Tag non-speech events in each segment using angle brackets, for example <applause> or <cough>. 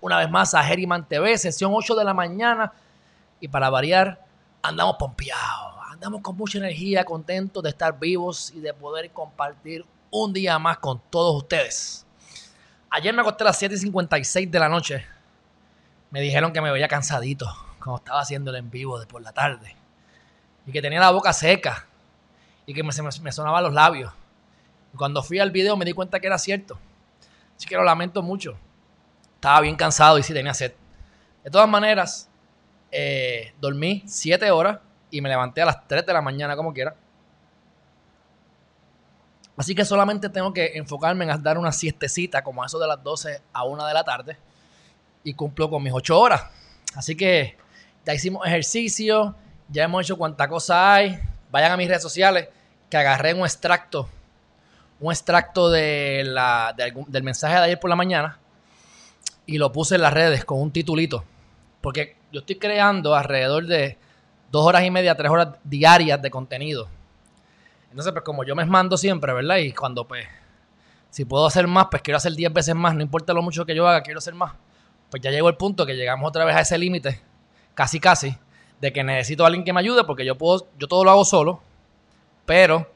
una vez más a Herriman TV, sesión 8 de la mañana. Y para variar, andamos pompeados, andamos con mucha energía, contentos de estar vivos y de poder compartir un día más con todos ustedes. Ayer me acosté a las 7:56 de la noche. Me dijeron que me veía cansadito cuando estaba haciendo el en vivo de por la tarde. Y que tenía la boca seca. Y que me, me, me sonaban los labios. Y cuando fui al video me di cuenta que era cierto. Así que lo lamento mucho. Estaba bien cansado y sí tenía sed. De todas maneras, eh, dormí 7 horas y me levanté a las 3 de la mañana como quiera. Así que solamente tengo que enfocarme en dar una siestecita como eso de las 12 a 1 de la tarde y cumplo con mis 8 horas. Así que ya hicimos ejercicio, ya hemos hecho cuanta cosa hay. Vayan a mis redes sociales que agarré un extracto, un extracto de la, de algún- del mensaje de ayer por la mañana y lo puse en las redes con un titulito. Porque yo estoy creando alrededor de dos horas y media, tres horas diarias de contenido. Entonces, pues como yo me mando siempre, ¿verdad? Y cuando, pues, si puedo hacer más, pues quiero hacer 10 veces más, no importa lo mucho que yo haga, quiero hacer más. Pues ya llegó el punto que llegamos otra vez a ese límite, casi casi, de que necesito a alguien que me ayude, porque yo puedo, yo todo lo hago solo, pero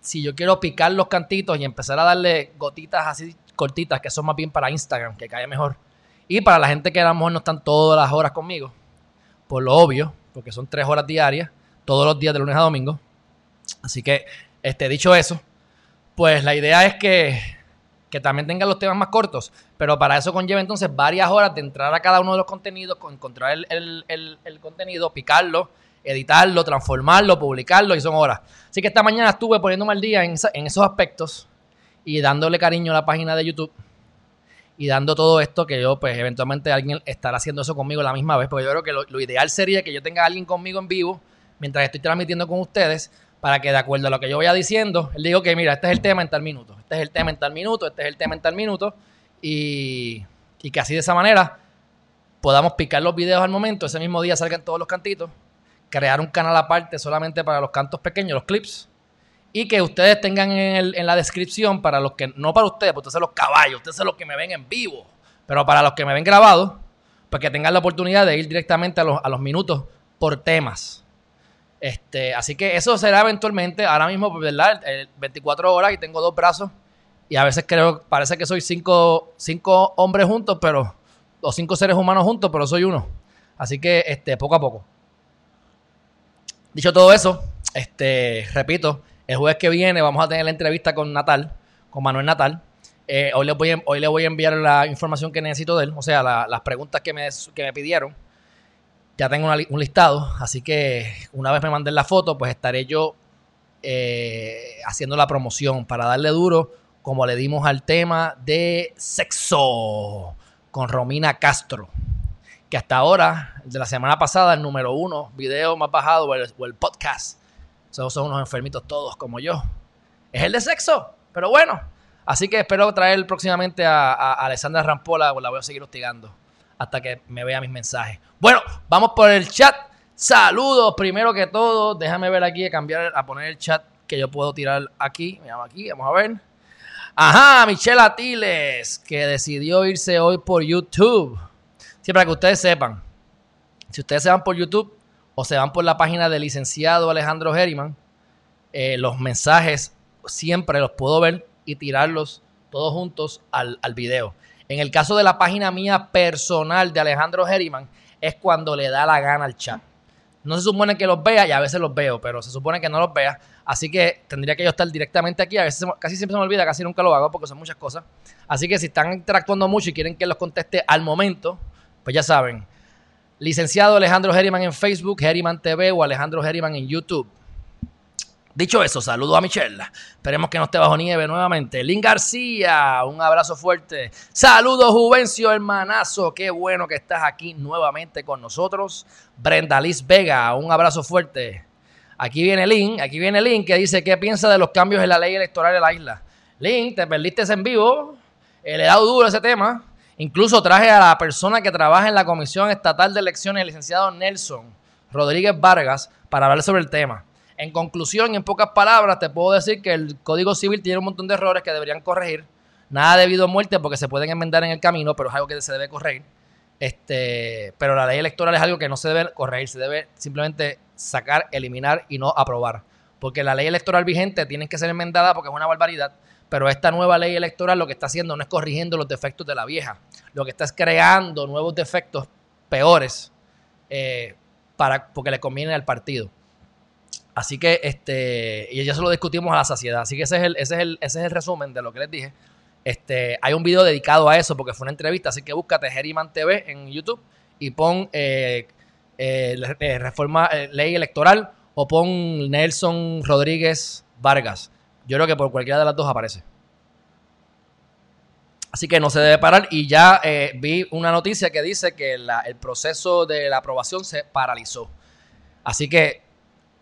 si yo quiero picar los cantitos y empezar a darle gotitas así cortitas, que son más bien para Instagram, que cae mejor, y para la gente que a lo mejor no están todas las horas conmigo, por lo obvio, porque son tres horas diarias, todos los días de lunes a domingo. Así que, este, dicho eso, pues la idea es que, que también tengan los temas más cortos, pero para eso conlleva entonces varias horas de entrar a cada uno de los contenidos, con- encontrar el, el- contenido, picarlo, editarlo, transformarlo, publicarlo, y son horas. Así que esta mañana estuve poniéndome al día en, en esos aspectos y dándole cariño a la página de YouTube y dando todo esto que yo, pues eventualmente alguien estará haciendo eso conmigo la misma vez, porque yo creo que lo, ideal sería que yo tenga a alguien conmigo en vivo mientras estoy transmitiendo con ustedes para que de acuerdo a lo que yo vaya diciendo, él diga, ok, mira, este es el tema en tal minuto, este es el tema en tal minuto, este es el tema en tal minuto, y, y que así de esa manera podamos picar los videos al momento, ese mismo día salgan todos los cantitos, crear un canal aparte solamente para los cantos pequeños, los clips, y que ustedes tengan en, el- en la descripción para los que, no para ustedes, porque ustedes son los caballos, ustedes son los que me ven en vivo, pero para los que me ven grabados, pues que tengan la oportunidad de ir directamente a los, minutos por temas. Este, así que eso será eventualmente, ahora mismo, pues, ¿verdad? El 24 horas y tengo dos brazos y a veces creo, parece que soy cinco, cinco hombres juntos, pero, o cinco seres humanos juntos, pero soy uno. Así que, este, poco a poco. Dicho todo eso, este, repito, el jueves que viene vamos a tener la entrevista con Natal, con Manuel Natal. Eh, hoy, les voy a, hoy le voy a enviar la información que necesito de él, o sea, la- las preguntas que me, que me pidieron. Ya tengo un listado, así que una vez me manden la foto, pues estaré yo eh, haciendo la promoción para darle duro, como le dimos al tema de sexo con Romina Castro que hasta ahora, de la semana pasada, el número uno video más bajado o el podcast, son unos enfermitos todos como yo, es el de sexo, pero bueno, así que espero traer próximamente a, a Alessandra Rampola, la voy a seguir hostigando hasta que me vea mis mensajes. Bueno, vamos por el chat. Saludos, primero que todo, déjame ver aquí, a cambiar, a poner el chat que yo puedo tirar aquí, me llamo aquí, vamos a ver. Ajá, Michelle Atiles, que decidió irse hoy por YouTube. Sí, para que ustedes sepan, si ustedes se van por YouTube o se van por la página del licenciado Alejandro Herriman, eh, los mensajes siempre los puedo ver y tirarlos todos juntos al, al video. En el caso de la página mía personal de Alejandro Herriman, es cuando le da la gana al chat. No se supone que los vea y a veces los veo, pero se supone que no los vea. Así que tendría que yo estar directamente aquí. A veces casi siempre se me olvida, casi nunca lo hago porque son muchas cosas. Así que si están interactuando mucho y quieren que los conteste al momento, pues ya saben. Licenciado Alejandro Herriman en Facebook, Herriman TV o Alejandro Herriman en YouTube. Dicho eso, saludo a Michelle. Esperemos que no esté bajo nieve nuevamente. Lin García, un abrazo fuerte. Saludos, Juvencio, hermanazo. Qué bueno que estás aquí nuevamente con nosotros. Brenda Liz Vega, un abrazo fuerte. Aquí viene Lin, aquí viene Lin que dice qué piensa de los cambios en la ley electoral de la isla. Lin, te perdiste en vivo. Eh, le he dado duro ese tema. Incluso traje a la persona que trabaja en la Comisión Estatal de Elecciones, el licenciado Nelson Rodríguez Vargas, para hablar sobre el tema. En conclusión, en pocas palabras, te puedo decir que el Código Civil tiene un montón de errores que deberían corregir. Nada debido a muerte porque se pueden enmendar en el camino, pero es algo que se debe corregir. Este, pero la ley electoral es algo que no se debe corregir, se debe simplemente sacar, eliminar y no aprobar. Porque la ley electoral vigente tiene que ser enmendada porque es una barbaridad. Pero esta nueva ley electoral lo que está haciendo no es corrigiendo los defectos de la vieja. Lo que está es creando nuevos defectos peores eh, para, porque le conviene al partido. Así que, este, y ya se lo discutimos a la saciedad. Así que ese es el, ese es el, ese es el resumen de lo que les dije. Este, hay un video dedicado a eso porque fue una entrevista, así que búscate Geriman TV en YouTube y pon eh, eh, eh, reforma, ley electoral o pon Nelson Rodríguez Vargas. Yo creo que por cualquiera de las dos aparece. Así que no se debe parar. Y ya vi una noticia que dice que el proceso de la aprobación se paralizó. Así que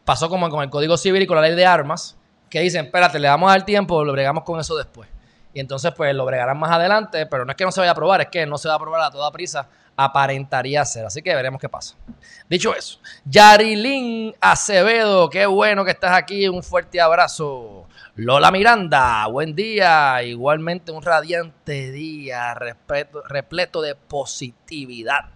pasó como con el Código Civil y con la ley de armas, que dicen, espérate, le damos al tiempo, lo bregamos con eso después. Y entonces, pues lo bregarán más adelante, pero no es que no se vaya a aprobar, es que no se va a aprobar a toda prisa, aparentaría ser. Así que veremos qué pasa. Dicho eso, Yarilín Acevedo, qué bueno que estás aquí, un fuerte abrazo. Lola Miranda, buen día, igualmente un radiante día, repleto de positividad.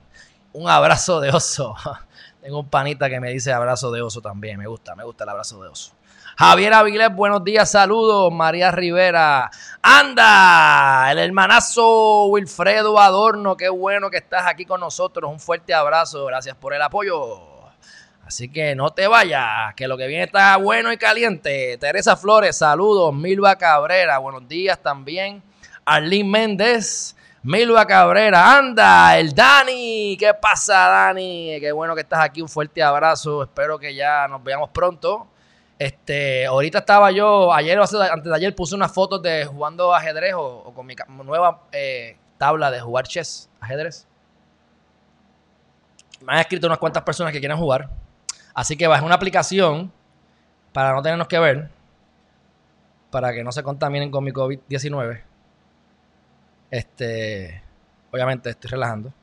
Un abrazo de oso. <laughs> Tengo un panita que me dice abrazo de oso también. Me gusta, me gusta el abrazo de oso. Javier Avilés, buenos días, saludos. María Rivera, anda, el hermanazo Wilfredo Adorno, qué bueno que estás aquí con nosotros. Un fuerte abrazo, gracias por el apoyo. Así que no te vayas, que lo que viene está bueno y caliente. Teresa Flores, saludos. Milva Cabrera, buenos días también. Arlene Méndez, Milva Cabrera, anda, el Dani. ¿Qué pasa, Dani? Qué bueno que estás aquí. Un fuerte abrazo. Espero que ya nos veamos pronto. Este, ahorita estaba yo, ayer o antes de ayer puse unas fotos de jugando ajedrez o, con mi nueva eh, tabla de jugar chess, ajedrez. Me han escrito unas cuantas personas que quieren jugar. Así que bajé una aplicación para no tenernos que ver. Para que no se contaminen con mi COVID-19. Este, obviamente estoy relajando.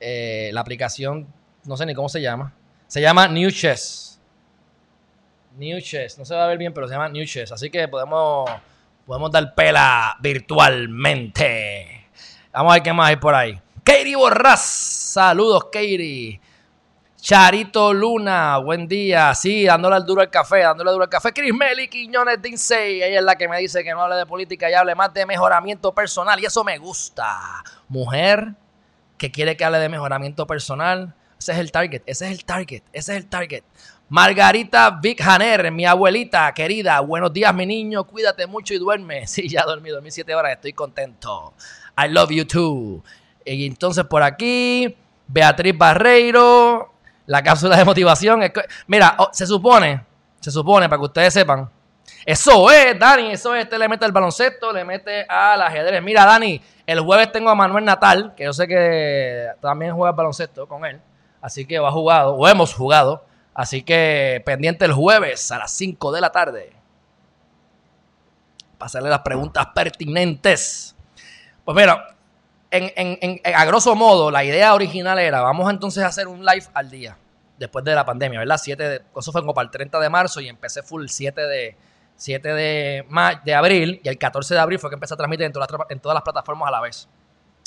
Eh, la aplicación, no sé ni cómo se llama. Se llama New Chess. New Chess, no se va a ver bien, pero se llama New Chess. Así que podemos, podemos dar pela virtualmente. Vamos a ver qué más hay por ahí. Katie Borras, saludos Katie. Charito Luna, buen día. Sí, dándole al duro al café, dándole duro al café. Chris Meli Quiñones Dinsey, ella es la que me dice que no hable de política y hable más de mejoramiento personal. Y eso me gusta. Mujer que quiere que hable de mejoramiento personal. Ese es el target, ese es el target, ese es el target. Margarita Vic Haner, mi abuelita querida. Buenos días, mi niño. Cuídate mucho y duerme. <laughs> Sí, ya dormí, dormí siete horas. Estoy contento. I love you too. Y entonces por aquí, Beatriz Barreiro. La cápsula de motivación. Es mira, oh, se supone, se supone, para que ustedes sepan. Eso es, Dani, eso es, este le mete al baloncesto, le mete al ajedrez. Mira, Dani, el jueves tengo a Manuel Natal, que yo sé que también juega al baloncesto con él. Así que va jugado, o hemos jugado. Así que pendiente el jueves a las 5 de la tarde. Para hacerle las preguntas pertinentes. Pues mira, en, a grosso modo, la idea original era, vamos entonces a hacer un live al día, después de la pandemia, ¿verdad? 7 de, eso fue como para el 30 de marzo y empecé full 7 de, 7 de, de abril y el 14 de abril fue que empecé a transmitir en en todas las plataformas a la vez.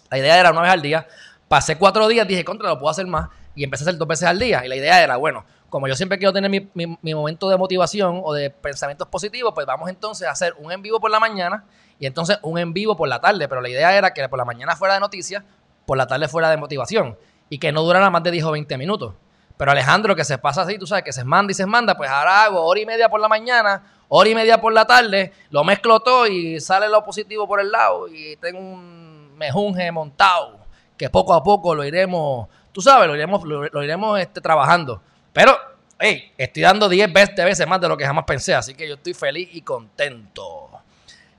La idea era una vez al día. Pasé cuatro días, dije, contra, lo puedo hacer más y empecé a hacer dos veces al día. Y la idea era, bueno, como yo siempre quiero tener mi, mi, momento de motivación o de pensamientos positivos, pues vamos entonces a hacer un en vivo por la mañana y entonces un en vivo por la tarde. Pero la idea era que por la mañana fuera de noticias, por la tarde fuera de motivación y que no durara más de 10 o 20 minutos. Pero Alejandro, que se pasa así, tú sabes, que se manda y se manda, pues ahora hago hora y media por la mañana, hora y media por la tarde, lo mezclo todo y sale lo positivo por el lado y tengo un mejunje montado que poco a poco lo iremos, tú sabes, lo iremos, lo, iremos este, trabajando. Pero hey, estoy dando 10 veces más de lo que jamás pensé, así que yo estoy feliz y contento.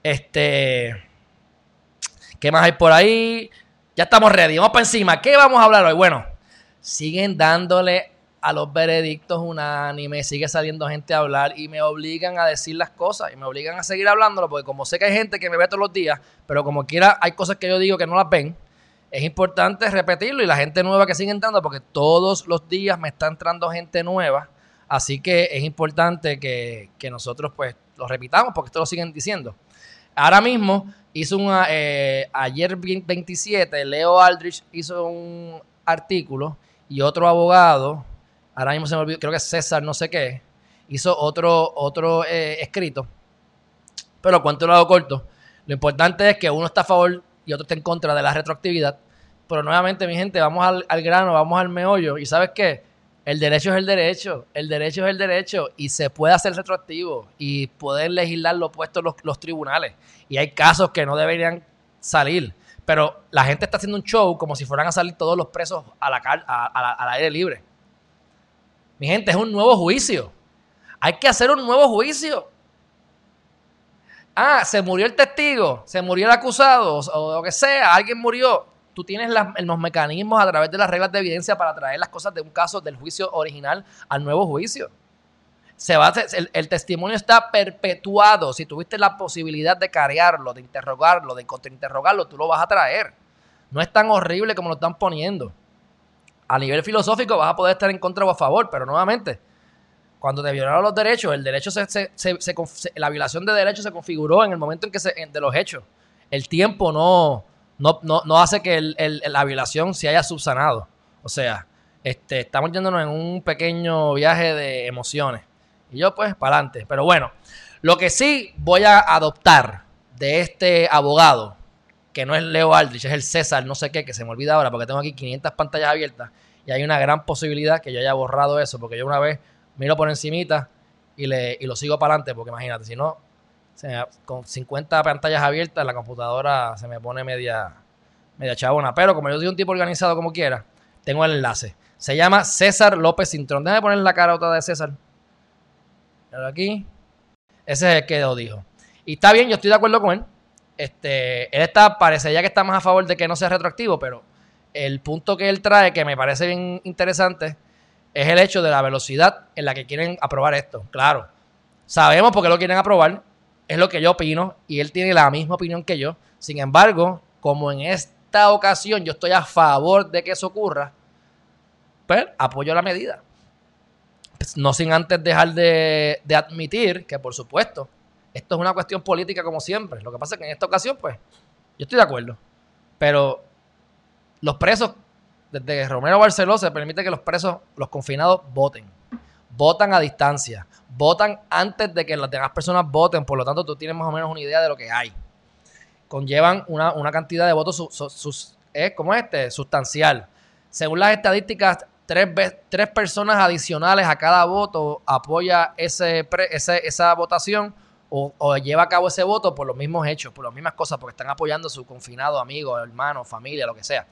Este, ¿qué más hay por ahí? Ya estamos ready, vamos para encima. ¿Qué vamos a hablar hoy? Bueno, siguen dándole a los veredictos unánimes, sigue saliendo gente a hablar y me obligan a decir las cosas y me obligan a seguir hablándolo porque como sé que hay gente que me ve todos los días, pero como quiera hay cosas que yo digo que no las ven, es importante repetirlo y la gente nueva que sigue entrando porque todos los días me está entrando gente nueva, así que es importante que, nosotros pues lo repitamos porque esto lo siguen diciendo. Ahora mismo hizo un, eh, ayer 27, Leo Aldrich hizo un artículo y otro abogado, ahora mismo se me olvidó, creo que César no sé qué, hizo otro, otro eh, escrito. Pero cuento lo hago corto. Lo importante es que uno está a favor y otro está en contra de la retroactividad. Pero nuevamente, mi gente, vamos al, al grano, vamos al meollo. ¿Y sabes qué? El derecho es el derecho, el derecho es el derecho y se puede hacer retroactivo y poder legislar lo opuesto los, los tribunales. Y hay casos que no deberían salir. Pero la gente está haciendo un show como si fueran a salir todos los presos al aire libre. Mi gente, es un nuevo juicio. Hay que hacer un nuevo juicio. Ah, se murió el testigo, se murió el acusado, o, lo que sea, alguien murió. Tú tienes los mecanismos a través de las reglas de evidencia para traer las cosas de un caso del juicio original al nuevo juicio. Se va el, el, testimonio está perpetuado. Si tuviste la posibilidad de carearlo, de interrogarlo, de contrainterrogarlo, tú lo vas a traer. No es tan horrible como lo están poniendo a nivel filosófico vas a poder estar en contra o a favor, pero nuevamente, cuando te violaron los derechos, el derecho se, la violación de derechos se configuró en el momento en que se, de los hechos. El tiempo no, no, no, hace que la violación se haya subsanado. O sea, este, estamos yéndonos en un pequeño viaje de emociones. Y yo, pues, para adelante. Pero bueno, lo que sí voy a adoptar de este abogado que no es Leo Aldrich, es el César, no sé qué, que se me olvida ahora porque tengo aquí 500 pantallas abiertas y hay una gran posibilidad que yo haya borrado eso porque yo una vez miro por encimita y, le, y lo sigo para adelante porque imagínate, si no, con 50 pantallas abiertas la computadora se me pone media, media chabona. Pero como yo soy un tipo organizado como quiera, tengo el enlace. Se llama César López Cintrón. Déjame poner la cara otra de César. Aquí. Ese es el que lo dijo. Y está bien, yo estoy de acuerdo con él. Este, él está, parecería que está más a favor de que no sea retroactivo, pero el punto que él trae, que me parece bien interesante, es el hecho de la velocidad en la que quieren aprobar esto. Claro, sabemos por qué lo quieren aprobar, es lo que yo opino, y él tiene la misma opinión que yo. Sin embargo, como en esta ocasión yo estoy a favor de que eso ocurra, pues apoyo la medida. No sin antes dejar de, de admitir que, por supuesto, esto es una cuestión política como siempre. Lo que pasa es que en esta ocasión, pues, yo estoy de acuerdo. Pero los presos, desde Romero Barceló se permite que los presos, los confinados, voten. Votan a distancia. Votan antes de que las demás personas voten. Por lo tanto, tú tienes más o menos una idea de lo que hay. Conllevan una, cantidad de votos sus, como este, sustancial. Según las estadísticas, tres, tres personas adicionales a cada voto apoya ese, esa votación o, lleva a cabo ese voto por los mismos hechos, por las mismas cosas, porque están apoyando a su confinado, amigo, hermano, familia, lo que sea.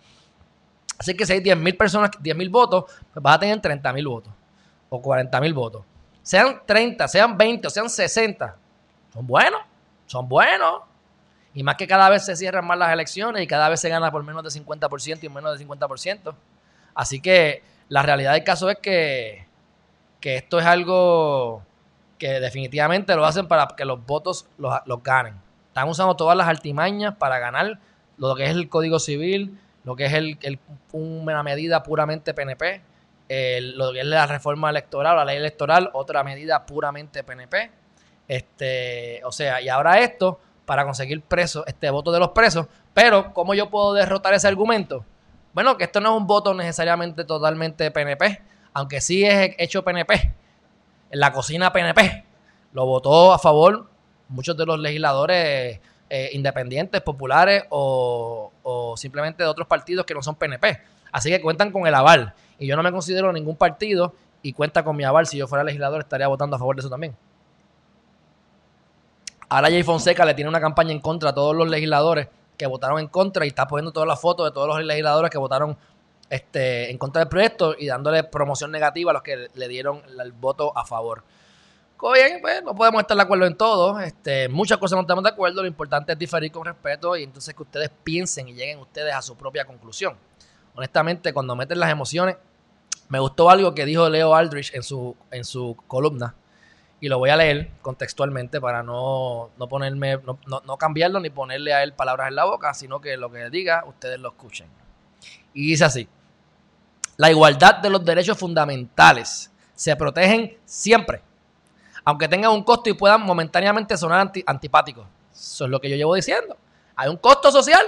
Así que si hay 10.000 personas, 10.000 votos, pues vas a tener 30.000 votos o 40.000 votos. Sean 30, sean 20 o sean 60, son buenos, son buenos. Y más que cada vez se cierran más las elecciones y cada vez se gana por menos de 50% y menos de 50%. Así que la realidad del caso es que, que esto es algo que definitivamente lo hacen para que los votos los, ganen. Están usando todas las artimañas para ganar lo que es el Código Civil, lo que es el, una medida puramente PNP, lo que es la reforma electoral, la ley electoral, otra medida puramente PNP. Este, o sea, y ahora esto para conseguir presos, este voto de los presos. Pero, ¿cómo yo puedo derrotar ese argumento? Bueno, que esto no es un voto necesariamente totalmente PNP, aunque sí es hecho PNP en la cocina PNP. Lo votó a favor muchos de los legisladores eh, independientes, populares o, simplemente de otros partidos que no son PNP. Así que cuentan con el aval. Y yo no me considero ningún partido y cuenta con mi aval. Si yo fuera legislador estaría votando a favor de eso también. Ahora Jay Fonseca le tiene una campaña en contra a todos los legisladores que votaron en contra y está poniendo todas las fotos de todos los legisladores que votaron este, en contra del proyecto y dándole promoción negativa a los que le dieron el voto a favor. Bien, pues no podemos estar de acuerdo en todo. Este, muchas cosas no estamos de acuerdo. Lo importante es diferir con respeto y entonces que ustedes piensen y lleguen ustedes a su propia conclusión. Honestamente, cuando meten las emociones, me gustó algo que dijo Leo Aldrich en su, en su columna. Y lo voy a leer contextualmente para no, no ponerme, no, no cambiarlo ni ponerle a él palabras en la boca, sino que lo que diga, ustedes lo escuchen. Y dice así: La igualdad de los derechos fundamentales se protegen siempre aunque tengan un costo y puedan momentáneamente sonar antipáticos. Eso es lo que yo llevo diciendo. Hay un costo social.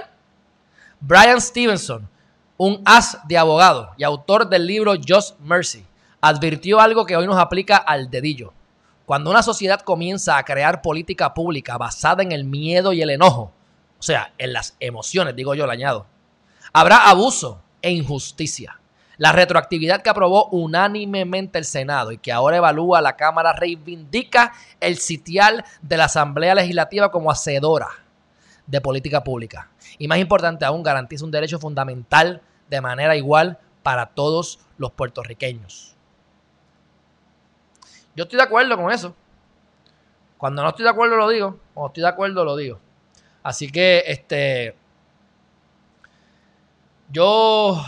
Brian Stevenson, un as de abogado y autor del libro Just Mercy, advirtió algo que hoy nos aplica al dedillo. Cuando una sociedad comienza a crear política pública basada en el miedo y el enojo, o sea, en las emociones, digo yo, le añado, habrá abuso e injusticia. La retroactividad que aprobó unánimemente el Senado y que ahora evalúa la Cámara reivindica el sitial de la Asamblea Legislativa como hacedora de política pública. Y más importante aún, garantiza un derecho fundamental de manera igual para todos los puertorriqueños. Yo estoy de acuerdo con eso. Cuando no estoy de acuerdo lo digo, cuando estoy de acuerdo lo digo. Así que este yo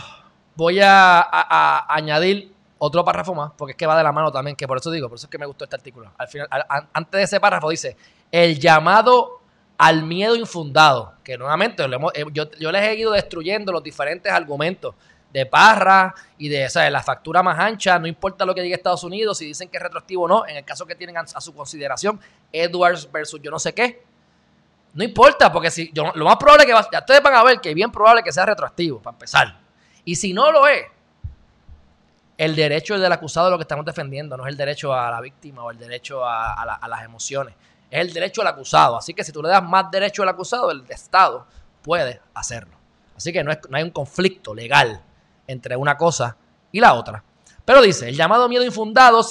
voy a, añadir otro párrafo más, porque es que va de la mano también, que por eso digo, por eso es que me gustó este artículo. Al final, antes de ese párrafo dice, el llamado al miedo infundado, que nuevamente eh, yo, les he ido destruyendo los diferentes argumentos de Parra y de, la factura más ancha, no importa lo que diga Estados Unidos, si dicen que es retroactivo o no, en el caso que tienen a, su consideración, Edwards versus yo no sé qué, no importa, porque si yo, lo más probable que va, ya ustedes van a ver que bien probable que sea retroactivo, para empezar. Y si no lo es, el derecho del acusado es lo que estamos defendiendo, no es el derecho a la víctima o el derecho a, las emociones. Es el derecho al acusado. Así que si tú le das más derecho al acusado, el Estado puede hacerlo. Así que no, hay un conflicto legal entre una cosa y la otra. Pero dice, el llamado miedo infundado,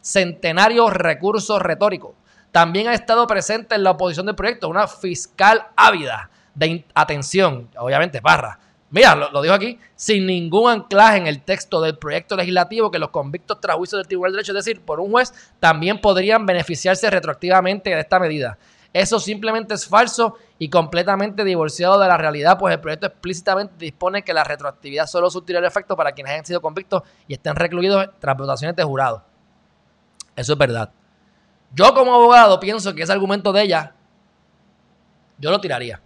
centenario recurso retórico. También ha estado presente en la oposición del proyecto una fiscal ávida de atención, obviamente barra, Mira, lo, dijo aquí, sin ningún anclaje en el texto del proyecto legislativo que los convictos tras juicio del Tribunal de Derecho, es decir, por un juez, también podrían beneficiarse retroactivamente de esta medida. Eso simplemente es falso y completamente divorciado de la realidad, pues el proyecto explícitamente dispone que la retroactividad solo surtirá efecto para quienes hayan sido convictos y estén recluidos tras votaciones de jurado. Eso es verdad. Yo como abogado pienso que ese argumento de ella, yo lo tiraría.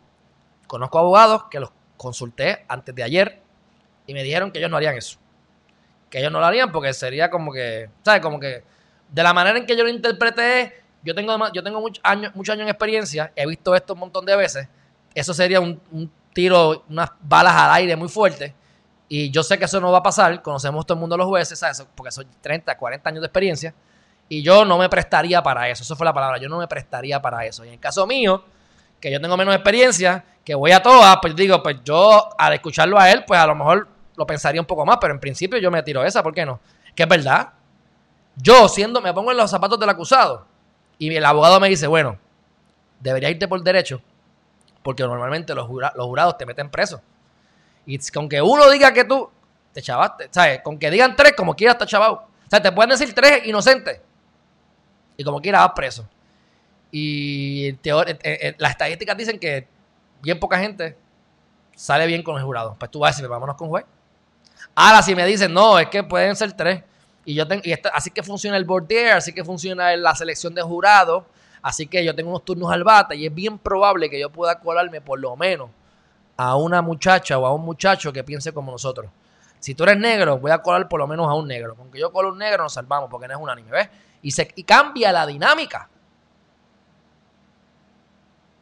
Conozco abogados que los consulté antes de ayer y me dijeron que ellos no harían eso. Que ellos no lo harían porque sería como que, ¿sabes? Como que de la manera en que yo lo interpreté, yo tengo, yo tengo muchos años, muchos años en experiencia, he visto esto un montón de veces. Eso sería un, tiro, unas balas al aire muy fuerte. Y yo sé que eso no va a pasar. Conocemos todo el mundo los jueces, ¿sabes? Porque son 30, 40 años de experiencia. Y yo no me prestaría para eso. Eso fue la palabra. Yo no me prestaría para eso. Y en el caso mío, que yo tengo menos experiencia, que voy a todas, pues digo, pues yo al escucharlo a él, pues a lo mejor lo pensaría un poco más, pero en principio yo me tiro esa, ¿por qué no? Que es verdad. Yo siendo, me pongo en los zapatos del acusado y el abogado me dice, bueno, debería irte por derecho, porque normalmente los, jurados te meten preso. Y con que uno diga que tú te chavaste, ¿sabes? Con que digan tres, como quiera, está chavado. O sea, te pueden decir tres inocentes. Y como quiera vas preso. Y las estadísticas dicen que bien poca gente sale bien con el jurado. Pues tú vas a decir, vámonos con juez. Ahora, si me dicen, no, es que pueden ser tres. Y yo tengo, y así que funciona el board así que funciona la selección de jurado, así que yo tengo unos turnos al bate y es bien probable que yo pueda colarme por lo menos a una muchacha o a un muchacho que piense como nosotros. Si tú eres negro, voy a colar por lo menos a un negro. Aunque yo colo un negro, nos salvamos porque no es un anime, ¿ves? Y, se, y cambia la dinámica.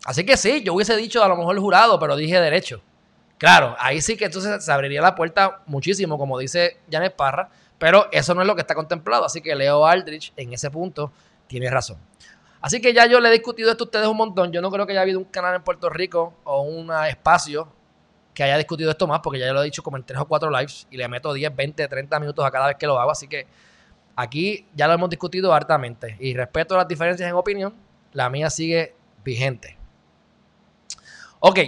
Así que sí, yo hubiese dicho a lo mejor jurado, pero dije derecho. Claro, ahí sí que entonces se abriría la puerta muchísimo, como dice Janet Parra, pero eso no es lo que está contemplado. Así que Leo Aldrich en ese punto tiene razón. Así que ya yo le he discutido esto a ustedes un montón. Yo no creo que haya habido un canal en Puerto Rico o un espacio que haya discutido esto más, porque ya yo lo he dicho como en tres o cuatro lives y le meto 10, 20, 30 minutos a cada vez que lo hago. Así que aquí ya lo hemos discutido hartamente. Y respeto las diferencias en opinión, la mía sigue vigente. Ok,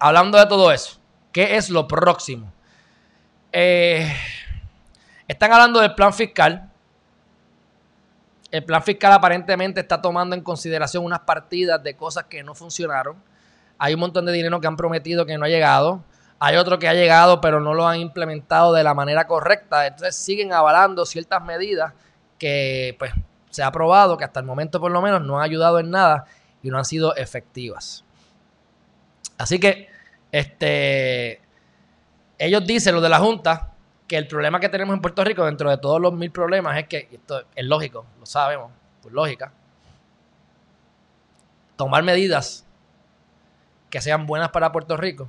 hablando de todo eso, ¿qué es lo próximo? eh, están hablando del plan fiscal. El plan fiscal aparentemente está tomando en consideración unas partidas de cosas que no funcionaron. Hay un montón de dinero que han prometido que no ha llegado. Hay otro que ha llegado pero no lo han implementado de la manera correcta. Entonces siguen avalando ciertas medidas que pues se ha probado que hasta el momento por lo menos no han ayudado en nada y no han sido efectivas. Así que este ellos dicen, lo de la Junta, que el problema que tenemos en Puerto Rico, dentro de todos los mil problemas, es que, esto es lógico, lo sabemos, por lógica, tomar medidas que sean buenas para Puerto Rico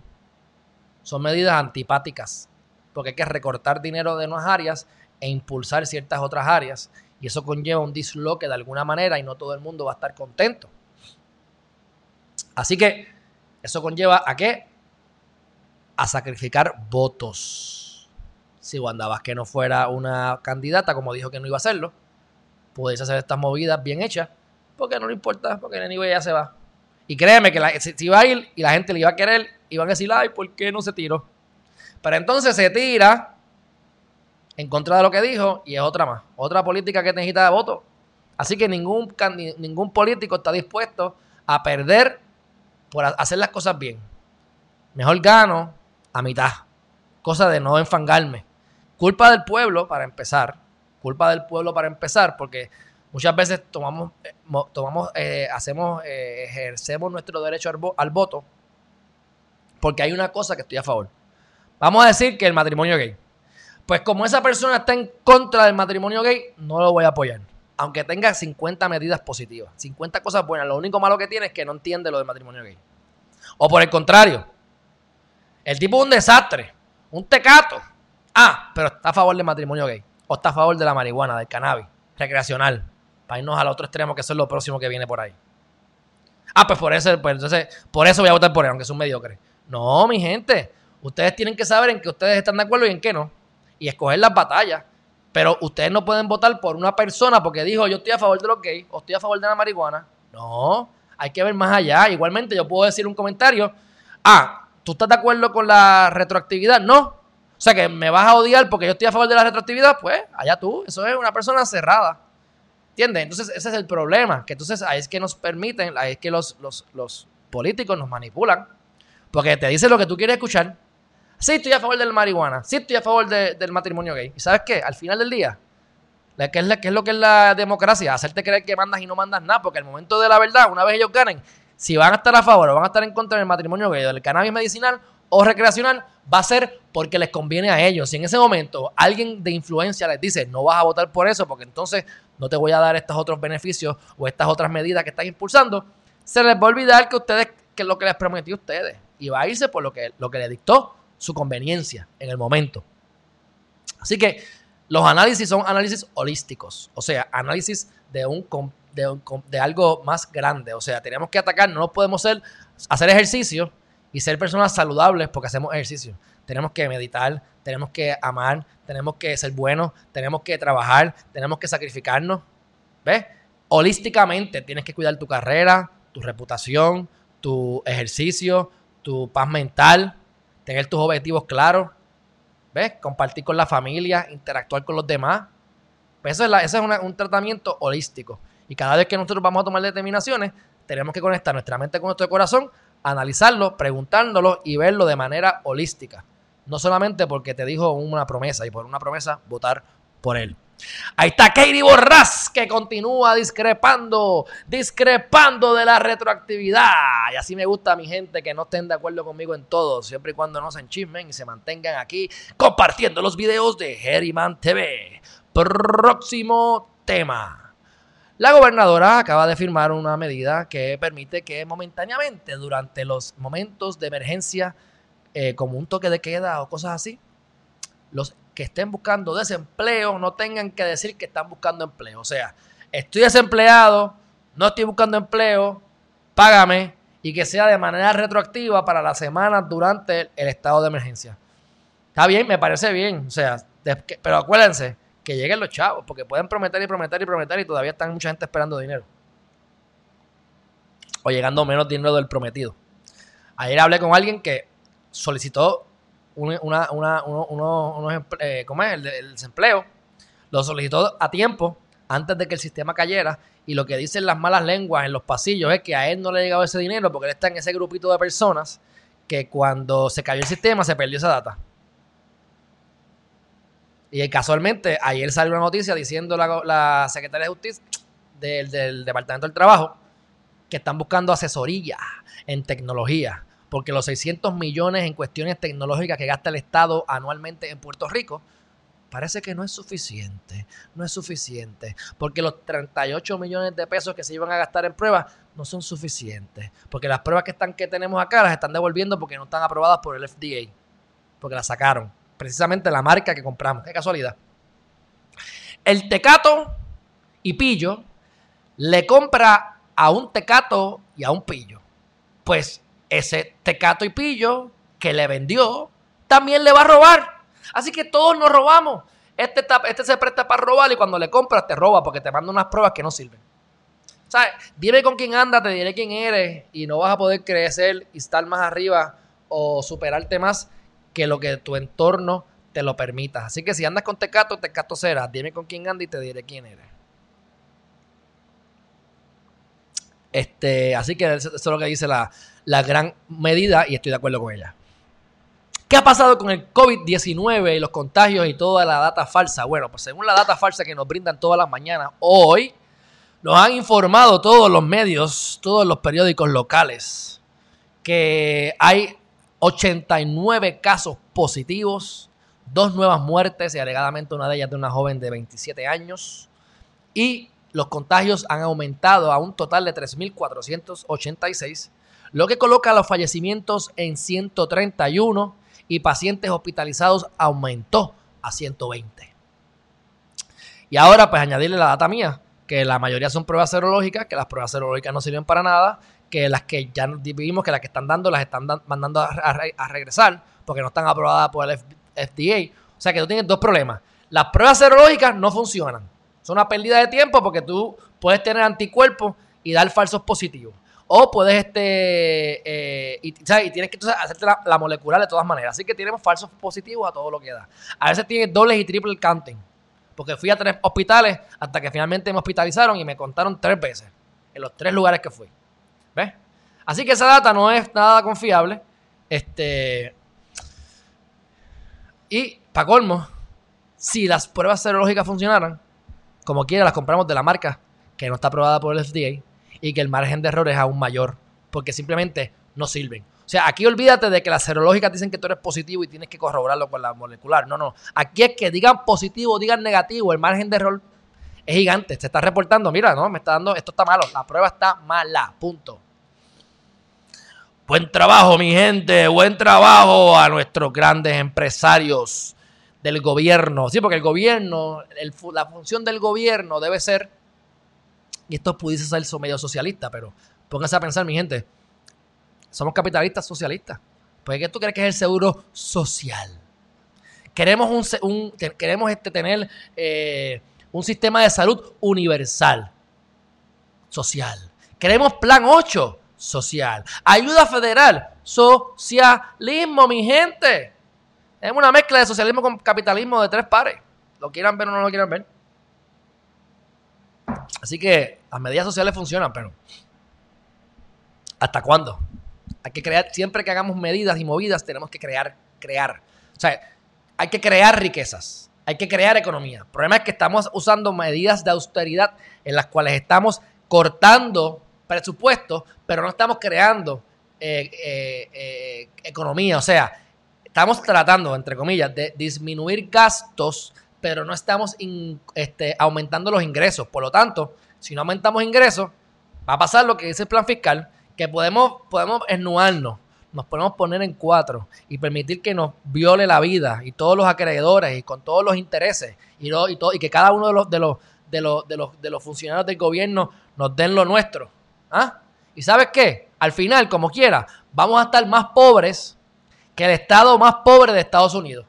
son medidas antipáticas, porque hay que recortar dinero de unas áreas e impulsar ciertas otras áreas, y eso conlleva un disloque de alguna manera y no todo el mundo va a estar contento. Así que eso conlleva a qué? A sacrificar votos. Si Wanda Vázquez no fuera una candidata, como dijo que no iba a hacerlo, pudiese hacer estas movidas bien hechas, porque no le importa, porque el anyway ya se va. Y créeme que la, si, va a ir y la gente le iba a querer, iban a decir, ay, ¿por qué no se tiró? Pero entonces se tira en contra de lo que dijo y es otra más, otra política que necesita de votos. Así que ningún, ningún político está dispuesto a perder por hacer las cosas bien. Mejor gano a mitad. Cosa de no enfangarme. Culpa del pueblo, para empezar. Culpa del pueblo para empezar, porque muchas veces tomamos, eh, tomamos eh, hacemos, eh, ejercemos nuestro derecho al, voto, porque hay una cosa que estoy a favor. Vamos a decir que el matrimonio gay. Pues como esa persona está en contra del matrimonio gay, no lo voy a apoyar. Aunque tenga 50 medidas positivas, 50 cosas buenas. Lo único malo que tiene es que no entiende lo del matrimonio gay. O por el contrario, el tipo es un desastre, un tecato. Ah, pero está a favor del matrimonio gay. O está a favor de la marihuana, del cannabis, recreacional. Para irnos al otro extremo, que eso es lo próximo que viene por ahí. Ah, pues por eso, pues entonces, por eso voy a votar por él, aunque es un mediocre. No, mi gente. Ustedes tienen que saber en qué ustedes están de acuerdo y en qué no. Y escoger las batallas. Pero ustedes no pueden votar por una persona porque dijo yo estoy a favor de los gays o estoy a favor de la marihuana. No, hay que ver más allá. Igualmente yo puedo decir un comentario. Ah, ¿tú estás de acuerdo con la retroactividad? No. O sea que me vas a odiar porque yo estoy a favor de la retroactividad. Pues allá tú. Eso es una persona cerrada. ¿Entiendes? Entonces ese es el problema. Que entonces ahí es que nos permiten, ahí es que los, los, los políticos nos manipulan. Porque te dicen lo que tú quieres escuchar. Sí, estoy a favor de la marihuana. Sí, estoy a favor del matrimonio gay. ¿Y sabes qué? Al final del día, ¿qué es, lo que es la democracia? Hacerte creer que mandas y no mandas nada. Porque el momento de la verdad, una vez ellos ganen, si van a estar a favor o van a estar en contra del matrimonio gay, del cannabis medicinal o recreacional, va a ser porque les conviene a ellos. Si en ese momento alguien de influencia les dice, no vas a votar por eso, porque entonces no te voy a dar estos otros beneficios o estas otras medidas que están impulsando, se les va a olvidar que ustedes, que es lo que les prometió a ustedes. Y va a irse por lo que, lo que le dictó su conveniencia en el momento. Así que los análisis son análisis holísticos, o sea, análisis de, un, de, algo más grande. O sea, tenemos que atacar, no podemos ser, hacer ejercicio y ser personas saludables porque hacemos ejercicio. Tenemos que meditar, tenemos que amar, tenemos que ser buenos, tenemos que trabajar, tenemos que sacrificarnos. ¿Ves? Holísticamente tienes que cuidar tu carrera, tu reputación, tu ejercicio, tu paz mental, tener tus objetivos claros, ¿ves? Compartir con la familia, interactuar con los demás. Pues eso es, eso es un tratamiento holístico. Y cada vez que nosotros vamos a tomar determinaciones, tenemos que conectar nuestra mente con nuestro corazón, analizarlo, preguntándolo y verlo de manera holística. No solamente porque te dijo una promesa y por una promesa votar por él. Ahí está Katie Borras que continúa discrepando, discrepando de la retroactividad. Y así me gusta a mi gente que no estén de acuerdo conmigo en todo, siempre y cuando no se enchismen y se mantengan aquí compartiendo los videos de Herriman TV. Próximo tema. La gobernadora acaba de firmar una medida que permite que momentáneamente, durante los momentos de emergencia, eh, como un toque de queda o cosas así, los que estén buscando desempleo no tengan que decir que están buscando empleo. O sea, estoy desempleado, no estoy buscando empleo, págame y que sea de manera retroactiva para las semanas durante el, estado de emergencia. Está bien, me parece bien. O sea, pero acuérdense que lleguen los chavos, porque pueden prometer y prometer y prometer y todavía están mucha gente esperando dinero. O llegando menos dinero del prometido. Ayer hablé con alguien que solicitó una, una, uno, uno, eh, ¿cómo es? El, desempleo. Lo solicitó a tiempo, antes de que el sistema cayera. Y lo que dicen las malas lenguas en los pasillos es que a él no le ha llegado ese dinero porque él está en ese grupito de personas que cuando se cayó el sistema se perdió esa data. Y casualmente, ayer salió una noticia diciendo la, la secretaria de Justicia del, del Departamento del Trabajo que están buscando asesoría en tecnología, porque los 600 millones en cuestiones tecnológicas que gasta el Estado anualmente en Puerto Rico, parece que no es suficiente, no es suficiente, porque los 38 millones de pesos que se iban a gastar en pruebas no son suficientes, porque las pruebas que, están, que tenemos acá las están devolviendo porque no están aprobadas por el FDA, porque las sacaron, precisamente la marca que compramos, qué casualidad. El Tecato y Pillo le compra a un tecato y a un pillo. Pues ese tecato y pillo que le vendió también le va a robar. Así que todos nos robamos. Este, este se presta para robar y cuando le compras te roba porque te manda unas pruebas que no sirven. ¿Sabes? Dime con quién andas, te diré quién eres y no vas a poder crecer y estar más arriba o superarte más que lo que tu entorno te lo permita. Así que si andas con Tecato, Tecato será. Dime con quién andas y te diré quién eres. Este, así que eso es lo que dice la, gran medida y estoy de acuerdo con ella. ¿Qué ha pasado con el COVID-19 y los contagios y toda la data falsa? Bueno, pues según la data falsa que nos brindan todas las mañanas, hoy nos han informado todos los medios, todos los periódicos locales, que hay 89 casos positivos, dos nuevas muertes y alegadamente una de ellas de una joven de 27 años y los contagios han aumentado a un total de 3.486, lo que coloca los fallecimientos en 131 y pacientes hospitalizados aumentó a 120. Y ahora, pues añadirle la data mía, que la mayoría son pruebas serológicas, que las pruebas serológicas no sirven para nada, que las que ya vimos que las que están dando las están mandando a, regresar porque no están aprobadas por el FDA. O sea que tú tienes dos problemas. Las pruebas serológicas no funcionan. Es una pérdida de tiempo porque tú puedes tener anticuerpos y dar falsos positivos. O puedes, este, eh, y, tienes que hacerte la, molecular de todas maneras. Así que tenemos falsos positivos a todo lo que da. A veces tienes dobles y triple counting. Porque fui a tres hospitales hasta que finalmente me hospitalizaron y me contaron tres veces. En los tres lugares que fui. ¿Ves? Así que esa data no es nada confiable. Este. Y, para colmo, si las pruebas serológicas funcionaran, como quiera, las compramos de la marca que no está aprobada por el FDA y que el margen de error es aún mayor porque simplemente no sirven. O sea, aquí olvídate de que las serológicas dicen que tú eres positivo y tienes que corroborarlo con la molecular. No, no. Aquí es que digan positivo, digan negativo, el margen de error es gigante. Se está reportando, mira, no, me está dando, esto está malo, la prueba está mala, punto. Buen trabajo, mi gente, buen trabajo a nuestros grandes empresarios del gobierno. Sí, porque el gobierno, la función del gobierno debe ser, y esto pudiese ser medio socialista, pero pónganse a pensar, mi gente, somos capitalistas socialistas. Pues ¿qué tú crees que es el seguro social? Queremos, un, queremos este, tener eh, un sistema de salud universal, social. Queremos plan 8, social. Ayuda federal, socialismo, mi gente. Es una mezcla de socialismo con capitalismo de tres pares. Lo quieran ver o no lo quieran ver. Así que las medidas sociales funcionan, pero ¿hasta cuándo? Hay que crear, siempre que hagamos medidas y movidas, tenemos que crear, crear. O sea, hay que crear riquezas, hay que crear economía. El problema es que estamos usando medidas de austeridad en las cuales estamos cortando presupuestos, pero no estamos creando eh, eh, eh, economía. O sea, estamos tratando, entre comillas, de disminuir gastos, pero no estamos este, aumentando los ingresos. Por lo tanto, si no aumentamos ingresos, va a pasar lo que dice el plan fiscal, que podemos, podemos esnuarnos, nos podemos poner en cuatro y permitir que nos viole la vida y todos los acreedores y con todos los intereses y, y, todo, y que cada uno de los, de, los, de, los, de, los, de los funcionarios del gobierno nos den lo nuestro. ¿Ah? ¿Y sabes qué? Al final, como quiera, vamos a estar más pobres que el estado más pobre de Estados Unidos.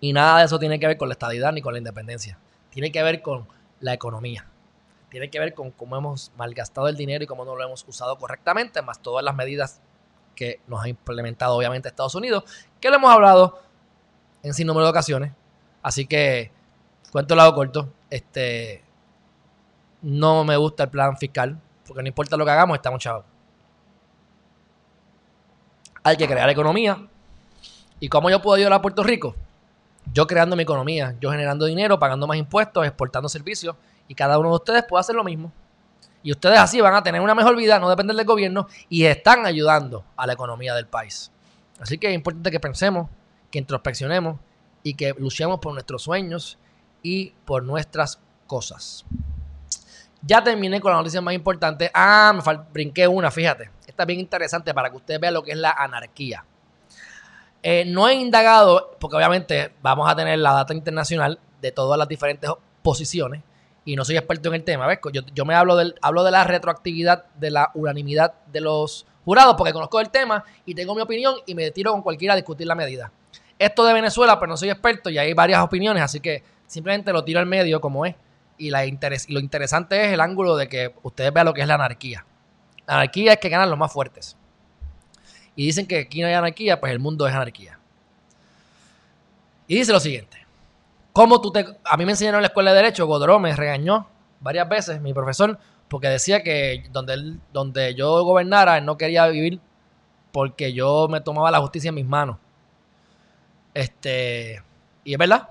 Y nada de eso tiene que ver con la estadidad ni con la independencia. Tiene que ver con la economía. Tiene que ver con cómo hemos malgastado el dinero y cómo no lo hemos usado correctamente, más todas las medidas que nos ha implementado obviamente Estados Unidos, que lo hemos hablado en sin número de ocasiones. Así que, cuento lado corto, este, no me gusta el plan fiscal, porque no importa lo que hagamos, estamos chavos. Hay que crear economía. ¿Y cómo yo puedo ayudar a Puerto Rico? Yo creando mi economía, yo generando dinero, pagando más impuestos, exportando servicios, y cada uno de ustedes puede hacer lo mismo. Y ustedes así van a tener una mejor vida, no depender del gobierno, y están ayudando a la economía del país. Así que es importante que pensemos, que introspeccionemos y que luchemos por nuestros sueños y por nuestras cosas. Ya terminé con la noticia más importante. Ah, me brinqué una, fíjate. Bien interesante para que ustedes vean lo que es la anarquía. Eh, no he indagado, porque obviamente vamos a tener la data internacional de todas las diferentes posiciones y no soy experto en el tema. ¿ves? Yo, yo me hablo, del, hablo de la retroactividad, de la unanimidad de los jurados, porque conozco el tema y tengo mi opinión y me tiro con cualquiera a discutir la medida. Esto de Venezuela, pues no soy experto y hay varias opiniones, así que simplemente lo tiro al medio como es. Y, la lo interesante es el ángulo de que ustedes vean lo que es la anarquía. Anarquía es que ganan los más fuertes. Y dicen que aquí no hay anarquía, pues el mundo es anarquía. Y dice lo siguiente. ¿Cómo tú te.? A mí me enseñaron en la escuela de Derecho, Godró me regañó varias veces, mi profesor, porque decía que donde, donde yo gobernara, él no quería vivir porque yo me tomaba la justicia en mis manos. Este. Y es verdad.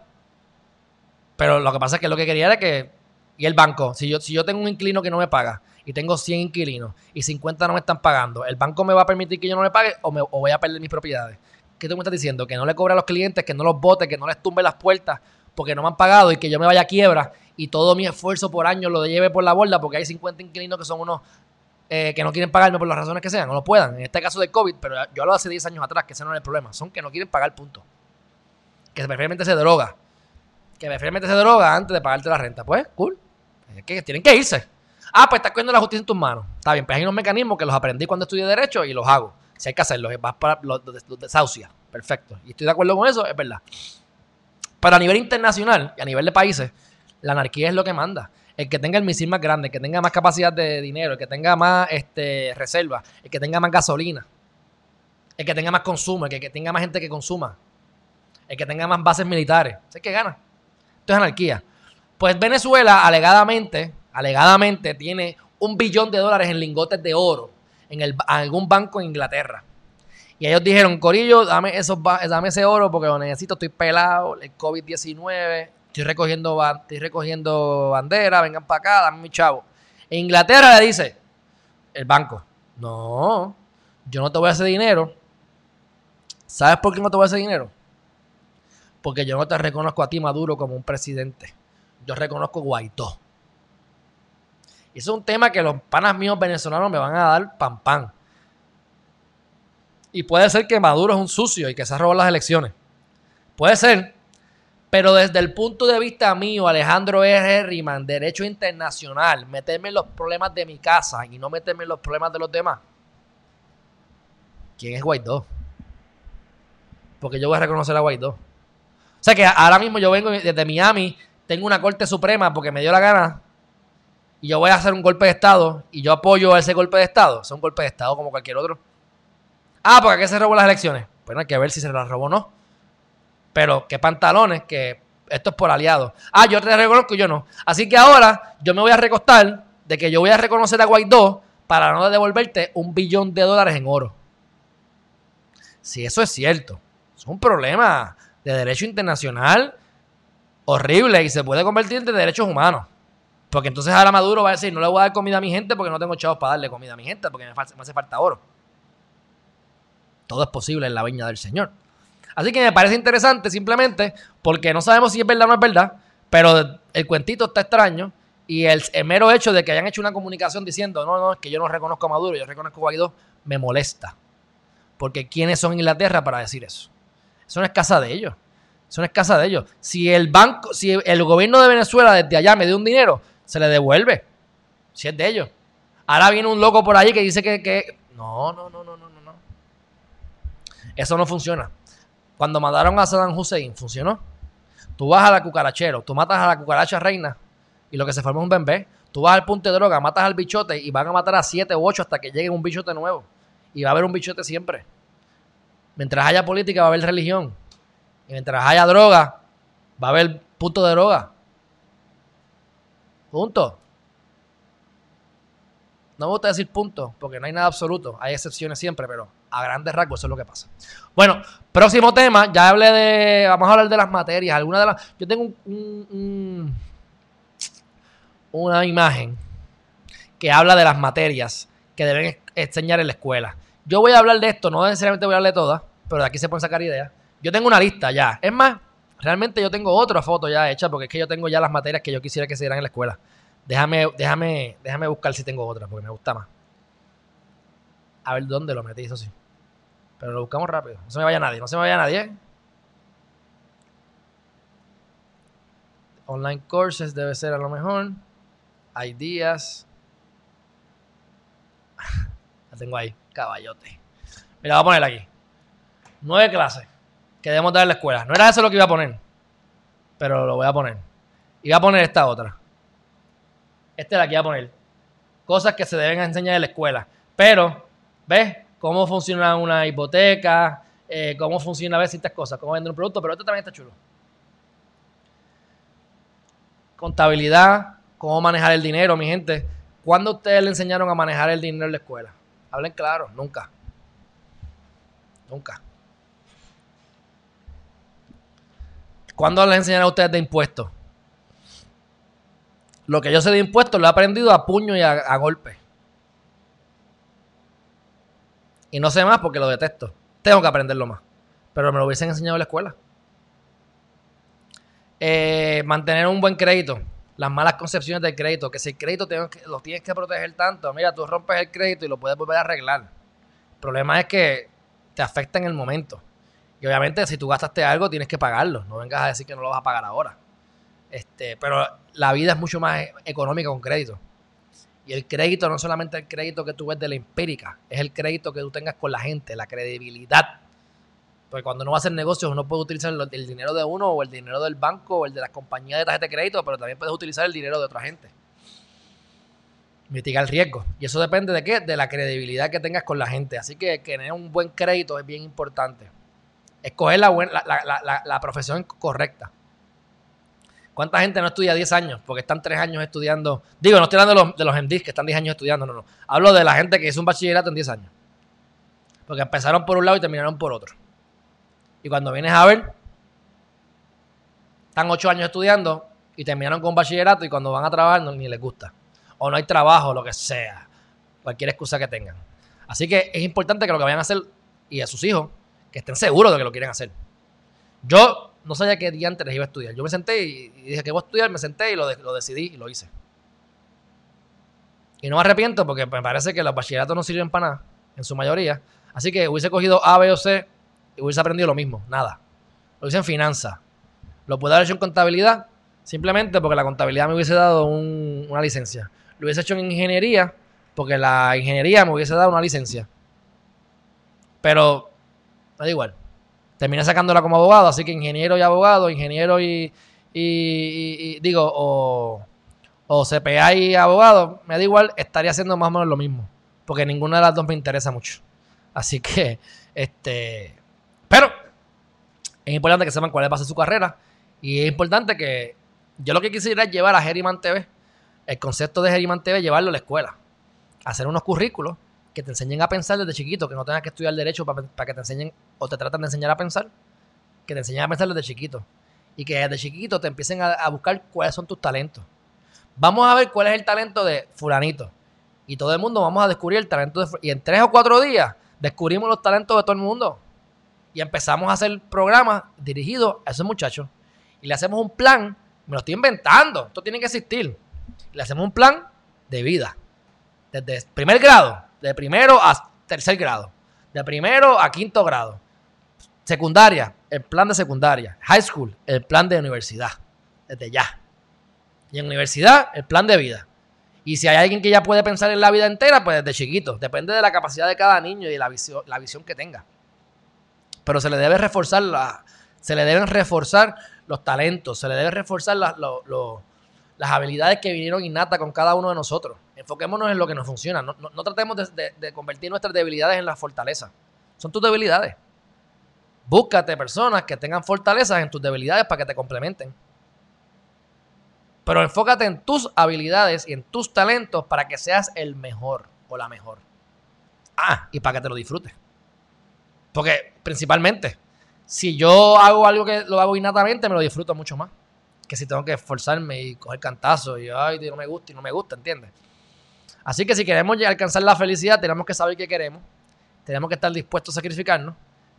Pero lo que pasa es que lo que quería era que. Y el banco, si yo, si yo tengo un inquilino que no me paga y tengo 100 inquilinos y 50 no me están pagando, ¿el banco me va a permitir que yo no le pague o, me, o voy a perder mis propiedades? ¿Qué tú me estás diciendo? Que no le cobre a los clientes, que no los bote, que no les tumbe las puertas porque no me han pagado y que yo me vaya a quiebra y todo mi esfuerzo por año lo lleve por la borda porque hay 50 inquilinos que son unos eh, que no quieren pagarme por las razones que sean, no lo puedan. En este caso de COVID, pero yo lo hace 10 años atrás, que ese no es el problema. Son que no quieren pagar, punto. Que preferiblemente se droga que prefieren se droga antes de pagarte la renta. Pues, cool. Es que tienen que irse. Ah, pues estás cogiendo la justicia en tus manos. Está bien, pues hay unos mecanismos que los aprendí cuando estudié Derecho y los hago. Si hay que hacerlos, vas para los, desahucia. Perfecto. Y estoy de acuerdo con eso, es verdad. Pero a nivel internacional y a nivel de países, la anarquía es lo que manda. El que tenga el misil más grande, el que tenga más capacidad de dinero, el que tenga más este, reserva, el que tenga más gasolina, el que tenga más consumo, el que, tenga más gente que consuma, el que tenga más bases militares. ¿Sé que gana? Esto es anarquía. Pues Venezuela, alegadamente, alegadamente, tiene un billón de dólares en lingotes de oro en, algún banco en Inglaterra. Y ellos dijeron, Corillo, dame, esos, dame ese oro porque lo necesito, estoy pelado, el COVID-19, estoy recogiendo, estoy recogiendo bandera, vengan para acá, dame mi chavo. En Inglaterra le dice, el banco, no, yo no te voy a hacer dinero. ¿Sabes por qué no te voy a hacer dinero? porque yo no te reconozco a ti, Maduro, como un presidente. Yo reconozco a Guaidó. Y eso es un tema que los panas míos venezolanos me van a dar pan pan. Y puede ser que Maduro es un sucio y que se ha robado las elecciones. Puede ser. Pero desde el punto de vista mío, Alejandro R. Riman, derecho internacional, meterme en los problemas de mi casa y no meterme en los problemas de los demás. ¿Quién es Guaidó? Porque yo voy a reconocer a Guaidó. O sea que ahora mismo yo vengo desde Miami, tengo una corte suprema porque me dio la gana y yo voy a hacer un golpe de Estado y yo apoyo ese golpe de Estado. Es un golpe de Estado como cualquier otro. Ah, porque aquí se robó las elecciones. Bueno, hay que ver si se las robó o no. Pero qué pantalones, que esto es por aliados. Ah, yo te reconozco y yo no. Así que ahora yo me voy a recostar de que yo voy a reconocer a Guaidó para no devolverte un billón de dólares en oro. Si eso es cierto, es un problema de derecho internacional horrible y se puede convertir en derechos humanos. Porque entonces ahora Maduro va a decir, no le voy a dar comida a mi gente porque no tengo chavos para darle comida a mi gente, porque me, hace falta oro. Todo es posible en la viña del Señor. Así que me parece interesante simplemente porque no sabemos si es verdad o no es verdad, pero el cuentito está extraño y el, mero hecho de que hayan hecho una comunicación diciendo, no, no, es que yo no reconozco a Maduro, yo reconozco a Guaidó, me molesta. Porque ¿quiénes son Inglaterra para decir eso? Eso no es casa de ellos. Eso no es casa de ellos. Si el banco, si el gobierno de Venezuela desde allá me dio un dinero, se le devuelve. Si es de ellos. Ahora viene un loco por ahí que dice que, No, no, no, no, no, no. Eso no funciona. Cuando mataron a Saddam Hussein, funcionó. Tú vas a la cucarachero, tú matas a la cucaracha reina y lo que se forma es un bebé. Tú vas al punto de droga, matas al bichote y van a matar a siete u ocho hasta que llegue un bichote nuevo. Y va a haber un bichote siempre. Mientras haya política va a haber religión. Y mientras haya droga, va a haber punto de droga. Punto. No me gusta decir punto, porque no hay nada absoluto. Hay excepciones siempre, pero a grandes rasgos eso es lo que pasa. Bueno, próximo tema. Ya hablé de. Vamos a hablar de las materias. Alguna de las. Yo tengo un, una imagen que habla de las materias que deben enseñar en la escuela. Yo voy a hablar de esto, no necesariamente voy a hablar de todas, pero de aquí se pueden sacar ideas. Yo tengo una lista ya. Es más, realmente yo tengo otra foto ya hecha porque es que yo tengo ya las materias que yo quisiera que se dieran en la escuela. Déjame, déjame, déjame buscar si tengo otra porque me gusta más. A ver dónde lo metí, eso sí. Pero lo buscamos rápido. No se me vaya nadie, no se me vaya nadie. Online courses debe ser a lo mejor. Ideas. <laughs> La tengo ahí, caballote. Mira, voy a poner aquí. Nueve clases que debemos dar en la escuela. No era eso lo que iba a poner, pero lo voy a poner. Voy a poner esta otra. Esta es la que voy a poner. Cosas que se deben enseñar en la escuela. Pero, ¿ves? Cómo funciona una hipoteca, eh, cómo funciona a veces estas cosas, cómo vender un producto, pero esto también está chulo. Contabilidad, cómo manejar el dinero, mi gente. ¿Cuándo ustedes le enseñaron a manejar el dinero en la escuela? Hablen claro, nunca. Nunca. ¿Cuándo les enseñaron a ustedes de impuestos? Lo que yo sé de impuestos lo he aprendido a puño y a, golpe. Y no sé más porque lo detesto. Tengo que aprenderlo más. Pero me lo hubiesen enseñado en la escuela. Eh, mantener un buen crédito. Las malas concepciones del crédito. Que si el crédito lo tienes que proteger tanto. Mira, tú rompes el crédito y lo puedes volver a arreglar. El problema es que te afecta en el momento. Y obviamente si tú gastaste algo tienes que pagarlo. No vengas a decir que no lo vas a pagar ahora. Este, pero la vida es mucho más económica con crédito. Y el crédito no es solamente el crédito que tú ves de la empírica, es el crédito que tú tengas con la gente, la credibilidad. Porque cuando uno va a hacer negocios, uno puede utilizar el dinero de uno o el dinero del banco o el de las compañías de tarjeta de crédito, pero también puedes utilizar el dinero de otra gente. Mitigar el riesgo. Y eso depende de qué? De la credibilidad que tengas con la gente. Así que tener un buen crédito es bien importante. Escoger la, la, la profesión correcta. ¿Cuánta gente no estudia 10 años? Porque están 3 años estudiando. Digo, no estoy hablando de los, de los MDs que están 10 años estudiando, no, no. Hablo de la gente que hizo un bachillerato en 10 años. Porque empezaron por un lado y terminaron por otro. Y cuando vienes a ver, están 8 años estudiando y terminaron con bachillerato y cuando van a trabajar no, ni les gusta. O no hay trabajo, lo que sea. Cualquier excusa que tengan. Así que es importante que lo que vayan a hacer y a sus hijos, que estén seguros de que lo quieren hacer. Yo no sabía qué día antes les iba a estudiar. Yo me senté y, dije que voy a estudiar, me senté y lo, lo, decidí y lo hice. Y no me arrepiento porque me parece que los bachilleratos no sirven para nada, en su mayoría. Así que hubiese cogido A, B o C y hubiese aprendido lo mismo, nada. Lo hice en finanzas. Lo pude haber hecho en contabilidad, simplemente porque la contabilidad me hubiese dado una licencia. Lo hubiese hecho en ingeniería, porque la ingeniería me hubiese dado una licencia. Pero, me da igual terminé sacándola como abogado, así que ingeniero y abogado, ingeniero y, digo, o, o CPA y abogado, me da igual, estaría haciendo más o menos lo mismo, porque ninguna de las dos me interesa mucho. Así que, este, pero es importante que sepan cuál va a ser su carrera y es importante que yo lo que quisiera es llevar a Geriman TV, el concepto de Geriman TV, llevarlo a la escuela, hacer unos currículos que te enseñen a pensar desde chiquito, que no tengas que estudiar derecho para, que te enseñen o te tratan de enseñar a pensar, que te enseñen a pensar desde chiquito. Y que desde chiquito te empiecen a, buscar cuáles son tus talentos. Vamos a ver cuál es el talento de fulanito. Y todo el mundo vamos a descubrir el talento de Y en tres o cuatro días descubrimos los talentos de todo el mundo. Y empezamos a hacer programas dirigidos a esos muchachos. Y le hacemos un plan. Me lo estoy inventando. Esto tiene que existir. le hacemos un plan de vida. Desde primer grado de primero a tercer grado, de primero a quinto grado. Secundaria, el plan de secundaria. High school, el plan de universidad, desde ya. Y en universidad, el plan de vida. Y si hay alguien que ya puede pensar en la vida entera, pues desde chiquito. Depende de la capacidad de cada niño y la visión, la visión que tenga. Pero se le debe reforzar la, se le deben reforzar los talentos, se le debe reforzar las habilidades que vinieron innatas con cada uno de nosotros. Enfoquémonos en lo que nos funciona. No, tratemos de, convertir nuestras debilidades en las fortalezas. Son tus debilidades. Búscate personas que tengan fortalezas en tus debilidades para que te complementen. Pero enfócate en tus habilidades y en tus talentos para que seas el mejor o la mejor. Ah, y para que te lo disfrutes. Porque principalmente, si yo hago algo que lo hago innatamente, me lo disfruto mucho más. Que si tengo que esforzarme y coger cantazo y ay, no me gusta y no me gusta, ¿entiendes? Así que si queremos alcanzar la felicidad, tenemos que saber qué queremos. Tenemos que estar dispuestos a sacrificarnos,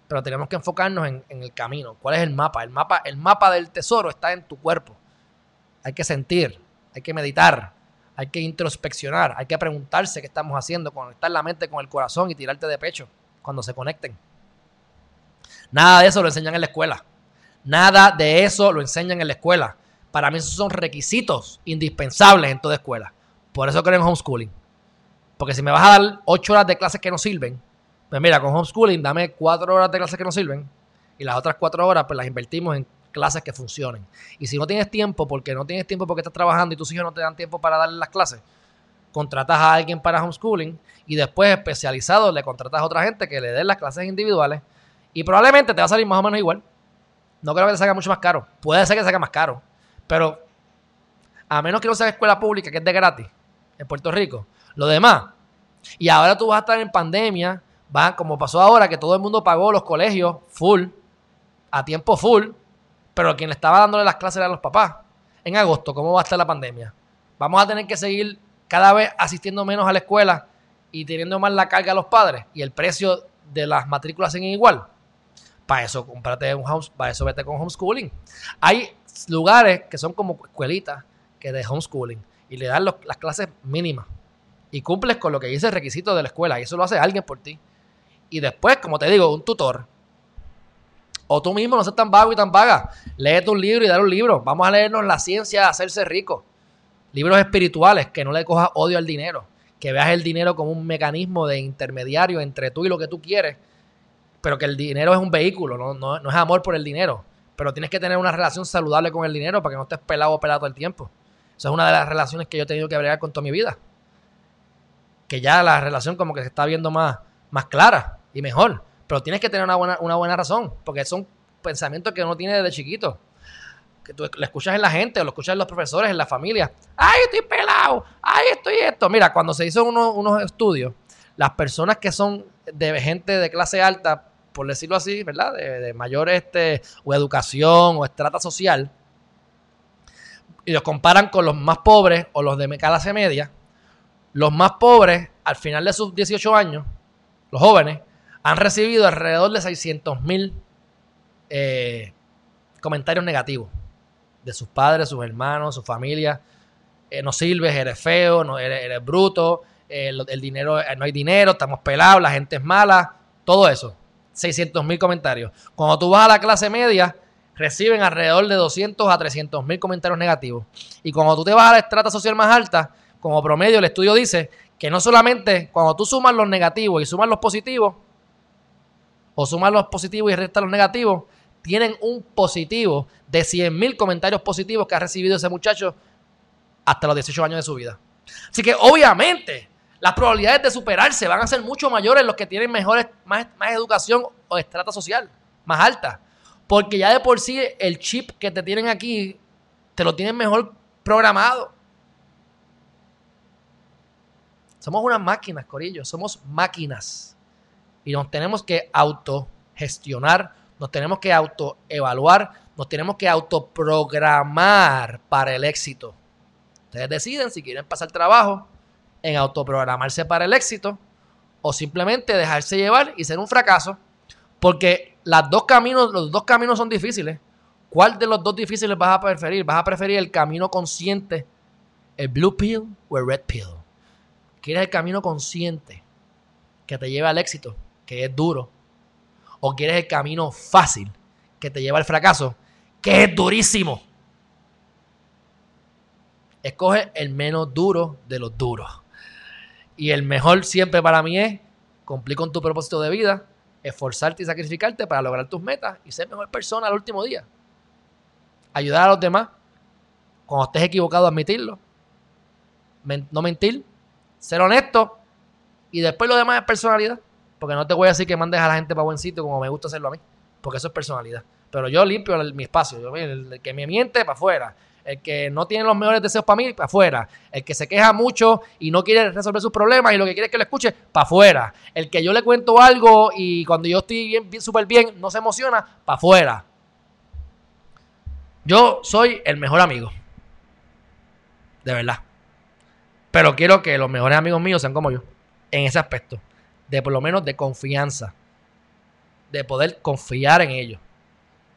pero tenemos que enfocarnos en, el camino. ¿Cuál es el mapa? El mapa, el mapa del tesoro está en tu cuerpo. Hay que sentir, hay que meditar, hay que introspeccionar, hay que preguntarse qué estamos haciendo, conectar la mente con el corazón y tirarte de pecho cuando se conecten. Nada de eso lo enseñan en la escuela. Nada de eso lo enseñan en la escuela. Para mí esos son requisitos indispensables en toda escuela. Por eso creo en homeschooling. Porque si me vas a dar ocho horas de clases que no sirven, pues mira, con homeschooling dame cuatro horas de clases que no sirven y las otras cuatro horas pues las invertimos en clases que funcionen. Y si no tienes tiempo, porque no tienes tiempo porque estás trabajando y tus hijos no te dan tiempo para darle las clases, contratas a alguien para homeschooling y después especializado le contratas a otra gente que le dé las clases individuales y probablemente te va a salir más o menos igual. No creo que te salga mucho más caro. Puede ser que te salga más caro, pero a menos que no sea escuela pública, que es de gratis, en Puerto Rico, lo demás. Y ahora tú vas a estar en pandemia, va, como pasó ahora, que todo el mundo pagó los colegios full, a tiempo full, pero quien le estaba dándole las clases eran los papás. En agosto, ¿cómo va a estar la pandemia? Vamos a tener que seguir cada vez asistiendo menos a la escuela y teniendo más la carga a los padres y el precio de las matrículas en igual. Para eso, cómprate un house, para eso vete con homeschooling. Hay lugares que son como escuelitas que de homeschooling y le dan las clases mínimas y cumples con lo que dice el requisito de la escuela y eso lo hace alguien por ti. Y después, como te digo, un tutor o tú mismo no seas tan vago y tan vaga. Léete un libro y dale un libro. Vamos a leernos la ciencia de hacerse rico. Libros espirituales, que no le cojas odio al dinero. Que veas el dinero como un mecanismo de intermediario entre tú y lo que tú quieres. Pero que el dinero es un vehículo, no, no, es amor por el dinero. Pero tienes que tener una relación saludable con el dinero para que no estés pelado o pelado todo el tiempo. Esa es una de las relaciones que yo he tenido que bregar con toda mi vida. Que ya la relación como que se está viendo más, más clara y mejor. Pero tienes que tener una buena, una buena razón, porque son pensamientos que uno tiene desde chiquito. Que tú lo escuchas en la gente, o lo escuchas en los profesores, en la familia. ¡Ay, estoy pelado! ¡Ay, estoy esto! Mira, cuando se hizo unos estudios, las personas que son de gente de clase alta, por decirlo así, ¿verdad? De, mayor este, o educación o estrata social, y los comparan con los más pobres o los de clase media, los más pobres, al final de sus 18 años, los jóvenes, han recibido alrededor de 600 mil eh, comentarios negativos de sus padres, sus hermanos, su familia. Eh, no sirves, eres feo, no, eres, bruto, eh, el, dinero, no hay dinero, estamos pelados, la gente es mala, todo eso. 600 mil comentarios. Cuando tú vas a la clase media, reciben alrededor de 200 a 300 mil comentarios negativos. Y cuando tú te vas a la estrata social más alta, como promedio, el estudio dice que no solamente cuando tú sumas los negativos y sumas los positivos, o suman los positivos y restan los negativos, tienen un positivo de 100.000 comentarios positivos que ha recibido ese muchacho hasta los 18 años de su vida. Así que obviamente las probabilidades de superarse van a ser mucho mayores los que tienen mejores, más, más educación o estrata social, más alta. Porque ya de por sí el chip que te tienen aquí, te lo tienen mejor programado. Somos unas máquinas, Corillo, somos máquinas y nos tenemos que autogestionar, nos tenemos que autoevaluar, nos tenemos que autoprogramar para el éxito. Ustedes deciden si quieren pasar trabajo en autoprogramarse para el éxito o simplemente dejarse llevar y ser un fracaso, porque dos caminos, los dos caminos son difíciles. ¿Cuál de los dos difíciles vas a preferir? ¿Vas a preferir el camino consciente, el blue pill o el red pill? ¿Quieres el camino consciente que te lleve al éxito? que es duro, o quieres el camino fácil que te lleva al fracaso, que es durísimo. Escoge el menos duro de los duros. Y el mejor siempre para mí es cumplir con tu propósito de vida, esforzarte y sacrificarte para lograr tus metas y ser mejor persona al último día. Ayudar a los demás, Cuando estés equivocado, admitirlo. no mentir. Ser honesto. Y después lo demás es personalidad. Porque no te voy a decir que mandes a la gente para buen sitio como me gusta hacerlo a mí. Porque eso es personalidad. Pero yo limpio mi espacio. el, que me miente, para afuera. El que no tiene los mejores deseos para mí, para afuera. El que se queja mucho y no quiere resolver sus problemas y lo que quiere es que lo escuche, para afuera. El que yo le cuento algo y cuando yo estoy bien, bien súper bien, no se emociona, para afuera. Yo soy el mejor amigo. De verdad. Pero quiero que los mejores amigos míos sean como yo. En ese aspecto de por lo menos de confianza, de poder confiar en ellos.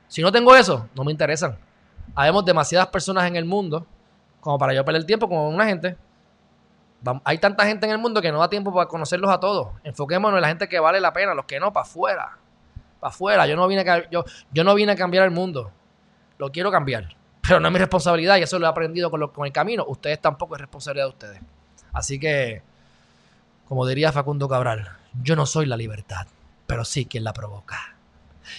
Si no tengo eso, no me interesan. Habemos demasiadas personas en el mundo como para yo perder tiempo con una gente. Hay tanta gente en el mundo que no da tiempo para conocerlos a todos. Enfoquémonos en la gente que vale la pena, los que no, para afuera. Para afuera. Yo no, vine a, yo, no vine a cambiar el mundo. Lo quiero cambiar. Pero no es mi responsabilidad y eso lo he aprendido con, con el camino. Ustedes tampoco es responsabilidad de ustedes. Así que, como diría Facundo Cabral, yo no soy la libertad, pero sí quien la provoca.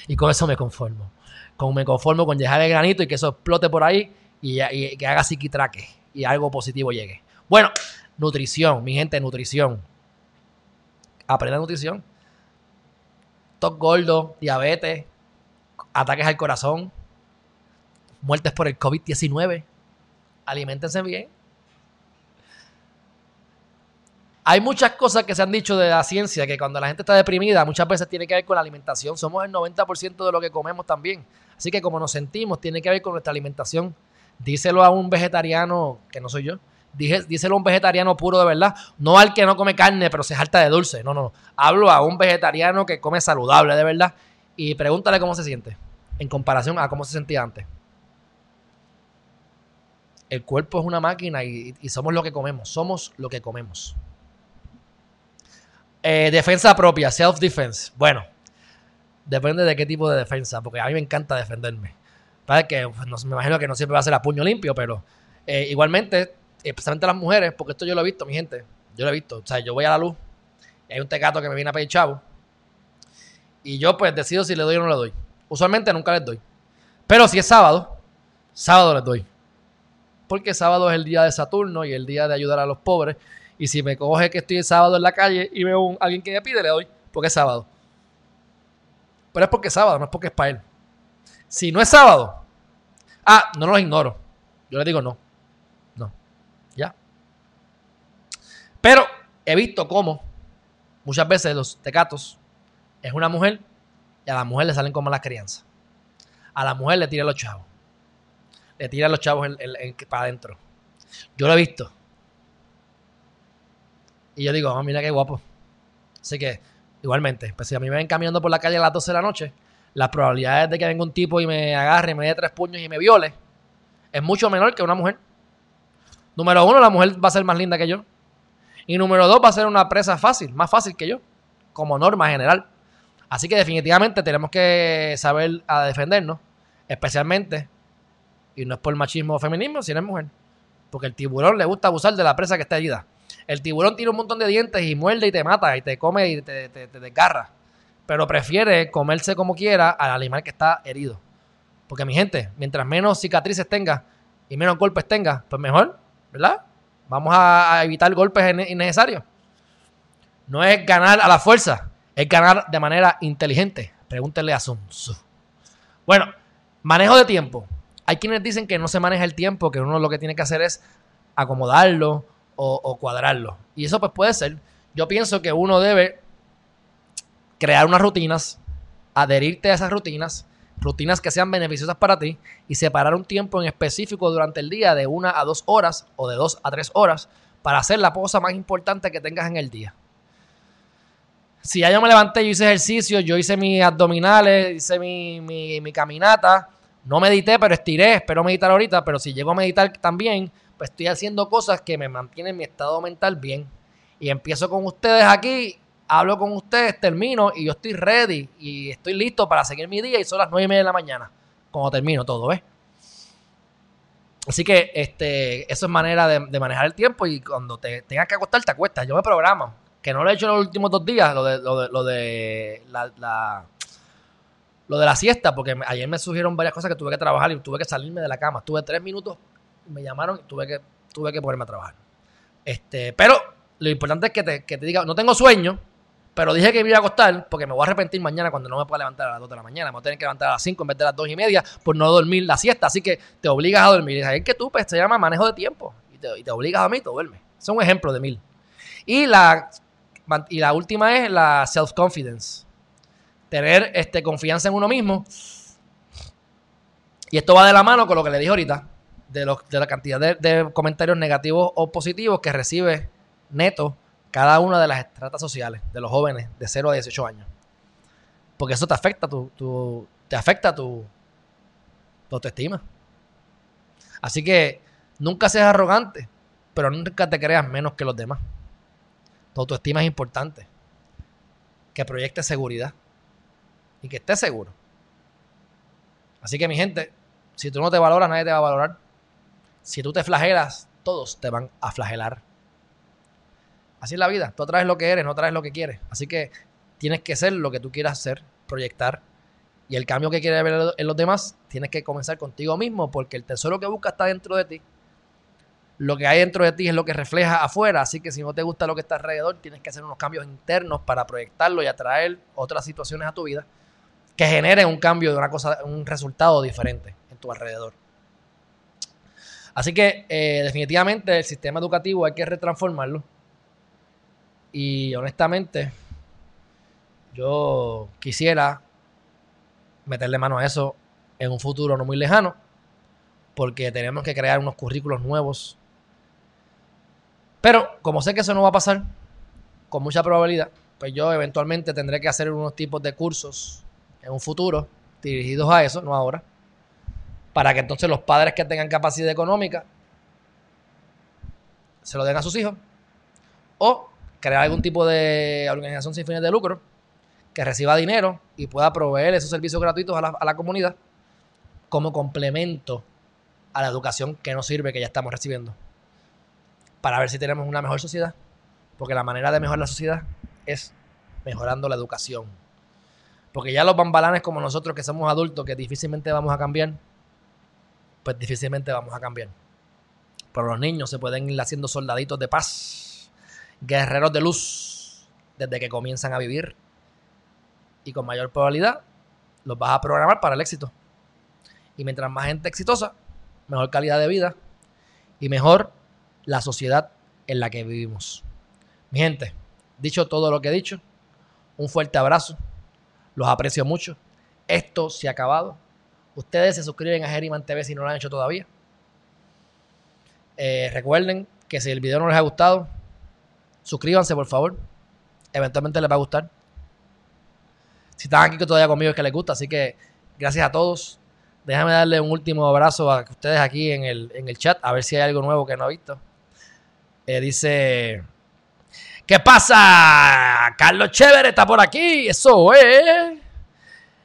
Y con eso me conformo. Con, me conformo con dejar el granito y que eso explote por ahí y, que haga psiquitraque y algo positivo llegue. Bueno, nutrición, mi gente, nutrición. Aprenda nutrición. Tos gordo, diabetes, ataques al corazón, muertes por el COVID-19. Aliméntense bien. Hay muchas cosas que se han dicho de la ciencia que cuando la gente está deprimida muchas veces tiene que ver con la alimentación. Somos el 90% de lo que comemos también. Así que como nos sentimos tiene que ver con nuestra alimentación. Díselo a un vegetariano, que no soy yo, díselo a un vegetariano puro de verdad, no al que no come carne pero se jalta de dulce, no, no, hablo a un vegetariano que come saludable de verdad y pregúntale cómo se siente en comparación a cómo se sentía antes. El cuerpo es una máquina y somos lo que comemos, somos lo que comemos. Eh, defensa propia, self-defense. Bueno, depende de qué tipo de defensa, porque a mí me encanta defenderme. Para que pues, me imagino que no siempre va a ser a puño limpio, pero eh, igualmente, especialmente las mujeres, porque esto yo lo he visto, mi gente. Yo lo he visto. O sea, yo voy a la luz y hay un tecato que me viene a pedir chavo. Y yo, pues, decido si le doy o no le doy. Usualmente nunca les doy. Pero si es sábado, sábado les doy. Porque sábado es el día de Saturno y el día de ayudar a los pobres. Y si me coge que estoy el sábado en la calle y veo a alguien que me pide, le doy, porque es sábado. Pero es porque es sábado, no es porque es para él. Si no es sábado, ah, no los ignoro. Yo le digo no. No. Ya. Pero he visto cómo muchas veces los tecatos es una mujer y a la mujer le salen como las crianzas. A la mujer le tira los chavos. Le tira los chavos para adentro. Yo lo he visto. Y yo digo, oh, mira qué guapo. Así que, igualmente, pues si a mí me ven caminando por la calle a las 12 de la noche, las probabilidades de que venga un tipo y me agarre, me dé tres puños y me viole, es mucho menor que una mujer. Número uno, la mujer va a ser más linda que yo. Y número dos, va a ser una presa fácil, más fácil que yo, como norma general. Así que definitivamente tenemos que saber a defendernos, especialmente, y no es por machismo o feminismo, si eres mujer. Porque el tiburón le gusta abusar de la presa que está herida. El tiburón tiene un montón de dientes y muerde y te mata y te come y te, te, desgarra. Pero prefiere comerse como quiera al animal que está herido. Porque mi gente, mientras menos cicatrices tenga y menos golpes tenga, pues mejor, ¿verdad? Vamos a, evitar golpes innecesarios. No es ganar a la fuerza, es ganar de manera inteligente. Pregúntenle a Sun. Bueno, manejo de tiempo. Hay quienes dicen que no se maneja el tiempo, que uno lo que tiene que hacer es acomodarlo o, cuadrarlo. Y eso pues puede ser. Yo pienso que uno debe crear unas rutinas, adherirte a esas rutinas, rutinas que sean beneficiosas para ti y separar un tiempo en específico durante el día de una a dos horas o de dos a tres horas para hacer la cosa más importante que tengas en el día. Si ya yo me levanté, yo hice ejercicio, yo hice mis abdominales, hice mi, mi, mi caminata, no medité, pero estiré, espero meditar ahorita, pero si llego a meditar también, pues estoy haciendo cosas que me mantienen mi estado mental bien. Y empiezo con ustedes aquí, hablo con ustedes, termino y yo estoy ready y estoy listo para seguir mi día y son las nueve y media de la mañana cuando termino todo, ¿ves? Así que este, eso es manera de, manejar el tiempo y cuando te tengas que acostar, te acuestas. Yo me programo, que no lo he hecho en los últimos dos días, lo de, lo de, lo de la, la, lo de la siesta, porque ayer me surgieron varias cosas que tuve que trabajar y tuve que salirme de la cama. Estuve tres minutos Me llamaron y tuve que, tuve que ponerme a trabajar. Este, pero lo importante es que te, que te diga, no tengo sueño, pero dije que me iba a acostar porque me voy a arrepentir mañana cuando no me pueda levantar a las 2 de la mañana. Me voy a tener que levantar a las 5 en vez de las 2 y media por no dormir la siesta. Así que te obligas a dormir. Es que tú, pues, se llama manejo de tiempo. Y te, y te obligas a y te duermes. Es un ejemplo de mil. Y la, y la última es la self-confidence. Tener este, confianza en uno mismo. Y esto va de la mano con lo que le dije ahorita. De, los, de la cantidad de, comentarios negativos o positivos que recibe neto cada una de las estratas sociales de los jóvenes de 0 a 18 años. Porque eso te afecta tu, te afecta tu, tu autoestima. Así que nunca seas arrogante, pero nunca te creas menos que los demás. Tu autoestima es importante. Que proyecte seguridad. Y que estés seguro. Así que mi gente, si tú no te valoras, nadie te va a valorar. Si tú te flagelas, todos te van a flagelar. Así es la vida. Tú atraes lo que eres, no atraes lo que quieres. Así que tienes que ser lo que tú quieras ser, proyectar. Y el cambio que quieres ver en los demás, tienes que comenzar contigo mismo, porque el tesoro que buscas está dentro de ti. Lo que hay dentro de ti es lo que refleja afuera. Así que si no te gusta lo que está alrededor, tienes que hacer unos cambios internos para proyectarlo y atraer otras situaciones a tu vida que generen un cambio de una cosa, un resultado diferente en tu alrededor. Así que eh, definitivamente el sistema educativo hay que retransformarlo y honestamente, yo quisiera meterle mano a eso en un futuro no muy lejano, porque tenemos que crear unos currículos nuevos. Pero como sé que eso no va a pasar, con mucha probabilidad, pues yo eventualmente tendré que hacer unos tipos de cursos en un futuro dirigidos a eso, no ahora, para que entonces los padres que tengan capacidad económica se lo den a sus hijos o crear algún tipo de organización sin fines de lucro que reciba dinero y pueda proveer esos servicios gratuitos a la, comunidad como complemento a la educación que nos sirve, que ya estamos recibiendo. Para ver si tenemos una mejor sociedad. Porque la manera de mejorar la sociedad es mejorando la educación. Porque ya los bambalanes como nosotros que somos adultos, que difícilmente vamos a cambiar, pues difícilmente vamos a cambiar. Pero los niños se pueden ir haciendo soldaditos de paz guerreros de luz desde que comienzan a vivir. Y con mayor probabilidad los vas a programar para el éxito. Y mientras más gente exitosa, mejor calidad de vida y mejor la sociedad en la que vivimos. Mi gente, dicho todo lo que he dicho, un fuerte abrazo. Los aprecio mucho. Esto se ha acabado. Ustedes se suscriben a Geriman TV si no lo han hecho todavía. Eh, recuerden que si el video no les ha gustado, Suscríbanse, por favor. Eventualmente les va a gustar. Si están aquí todavía conmigo es que les gusta. Así que gracias a todos. Déjame darle un último abrazo a ustedes aquí en el, en el chat. A ver si hay algo nuevo que no he visto. Eh, dice... ¿Qué pasa? Carlos Chévere está por aquí. Eso es.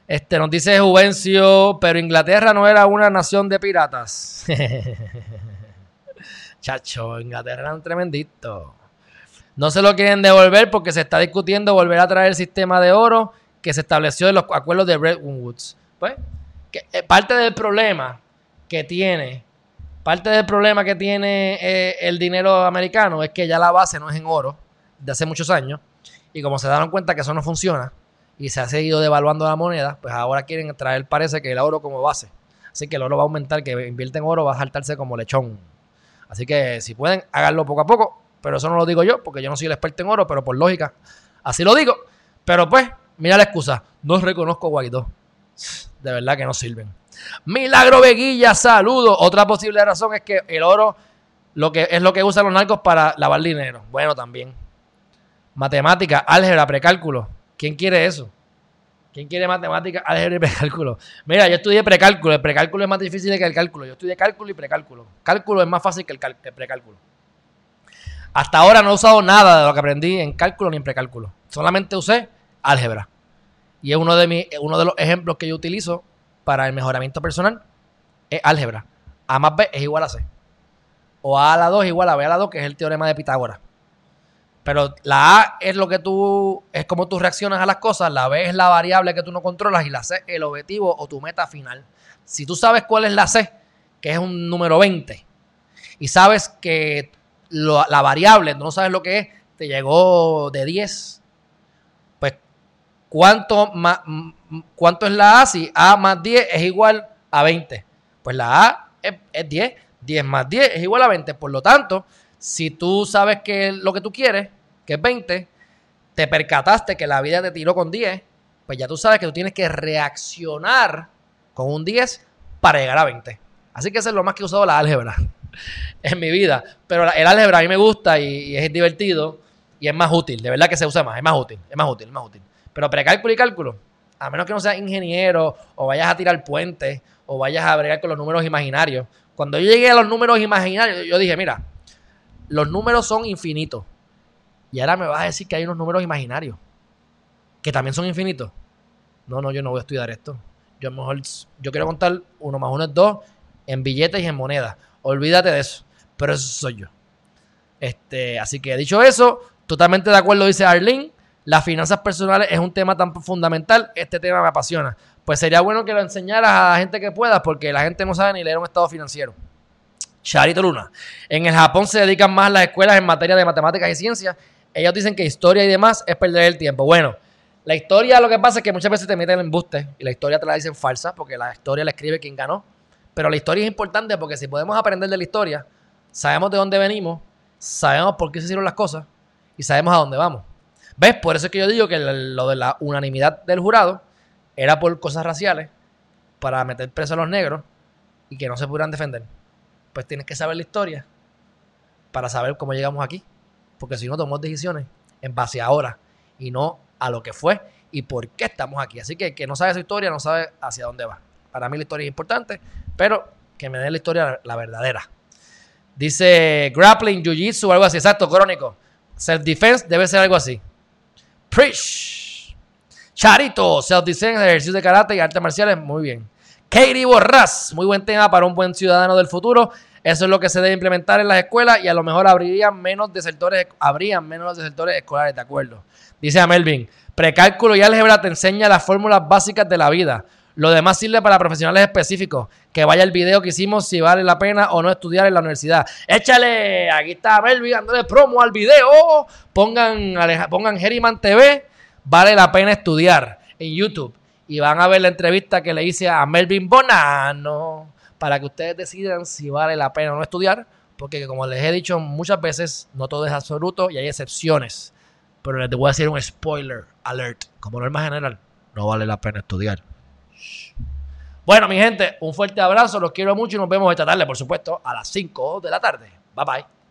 Este, nos dice Juvencio, pero Inglaterra no era una nación de piratas. <laughs> Chacho, Inglaterra era un tremendito. No se lo quieren devolver porque se está discutiendo volver a traer el sistema de oro que se estableció en los acuerdos de Bretton Woods. Pues, eh, parte del problema que tiene, parte del problema que tiene eh, el dinero americano es que ya la base no es en oro de hace muchos años y como se dieron cuenta que eso no funciona y se ha seguido devaluando la moneda, pues ahora quieren traer, parece que el oro como base. Así que el oro va a aumentar, que invierte en oro va a saltarse como lechón. Así que si pueden, háganlo poco a poco pero eso no lo digo yo, porque yo no soy el experto en oro, pero por lógica, así lo digo. Pero pues, mira la excusa, no reconozco Guaidó. De verdad que no sirven. Milagro Veguilla, saludos. Otra posible razón es que el oro lo que, es lo que usan los narcos para lavar dinero. Bueno, también. Matemática, álgebra, precálculo. ¿Quién quiere eso? ¿Quién quiere matemática, álgebra y precálculo? Mira, yo estudié precálculo. El precálculo es más difícil que el cálculo. Yo estudié cálculo y precálculo. Cálculo es más fácil que el, precálculo. Hasta ahora no he usado nada de lo que aprendí en cálculo ni en precálculo. Solamente usé álgebra. Y es uno de, mis, uno de los ejemplos que yo utilizo para el mejoramiento personal. Es álgebra. A más B es igual a C. O A a la 2 es igual a B a la 2, que es el teorema de Pitágoras. Pero la A es lo que tú, es como tú reaccionas a las cosas, la B es la variable que tú no controlas y la C el objetivo o tu meta final. Si tú sabes cuál es la C, que es un número 20, y sabes que la variable, no sabes lo que es, te llegó de 10, pues ¿cuánto, más, ¿cuánto es la A? Si A más 10 es igual a 20. Pues la A es, es 10, 10 más 10 es igual a 20. Por lo tanto, si tú sabes que lo que tú quieres, que es 20, te percataste que la vida te tiró con 10, pues ya tú sabes que tú tienes que reaccionar con un 10 para llegar a 20. Así que eso es lo más que he usado la álgebra <laughs> en mi vida. Pero el álgebra a mí me gusta y, es divertido y es más útil. De verdad que se usa más, es más útil, es más útil, es más útil. Pero precálculo y cálculo, a menos que no seas ingeniero o vayas a tirar puentes o vayas a bregar con los números imaginarios. Cuando yo llegué a los números imaginarios, yo dije, mira, los números son infinitos. Y ahora me vas a decir que hay unos números imaginarios que también son infinitos. No, no, yo no voy a estudiar esto. Yo mejor, yo quiero contar uno más uno es dos en billetes y en monedas. Olvídate de eso. Pero eso soy yo. Este, así que dicho eso, totalmente de acuerdo, dice Arlene. Las finanzas personales es un tema tan fundamental. Este tema me apasiona. Pues sería bueno que lo enseñaras a la gente que pueda, porque la gente no sabe ni leer un estado financiero. Charito Luna. En el Japón se dedican más las escuelas en materia de matemáticas y ciencias ellos dicen que historia y demás es perder el tiempo. Bueno, la historia lo que pasa es que muchas veces te meten en embuste y la historia te la dicen falsa porque la historia la escribe quien ganó. Pero la historia es importante porque si podemos aprender de la historia, sabemos de dónde venimos, sabemos por qué se hicieron las cosas y sabemos a dónde vamos. ¿Ves? Por eso es que yo digo que lo de la unanimidad del jurado era por cosas raciales para meter preso a los negros y que no se pudieran defender. Pues tienes que saber la historia para saber cómo llegamos aquí porque si no tomamos decisiones en base a ahora y no a lo que fue y por qué estamos aquí. Así que el que no sabe su historia no sabe hacia dónde va. Para mí la historia es importante, pero que me dé la historia la verdadera. Dice grappling, jiu-jitsu algo así. Exacto, crónico. Self-defense debe ser algo así. Preach. Charito, self-defense, ejercicio de karate y artes marciales. Muy bien. Katie Borras, muy buen tema para un buen ciudadano del futuro. Eso es lo que se debe implementar en las escuelas y a lo mejor abrirían menos desertores, habrían menos desertores escolares, de acuerdo. Dice a Melvin, precálculo y álgebra te enseña las fórmulas básicas de la vida. Lo demás sirve para profesionales específicos. Que vaya el video que hicimos si vale la pena o no estudiar en la universidad. Échale, aquí está Melvin dándole promo al video. Pongan, pongan Geriman TV. Vale la pena estudiar en YouTube. Y van a ver la entrevista que le hice a Melvin Bonano para que ustedes decidan si vale la pena o no estudiar, porque como les he dicho muchas veces, no todo es absoluto y hay excepciones. Pero les voy a decir un spoiler alert. Como norma general, no vale la pena estudiar. Bueno, mi gente, un fuerte abrazo, los quiero mucho y nos vemos esta tarde, por supuesto, a las 5 de la tarde. Bye bye.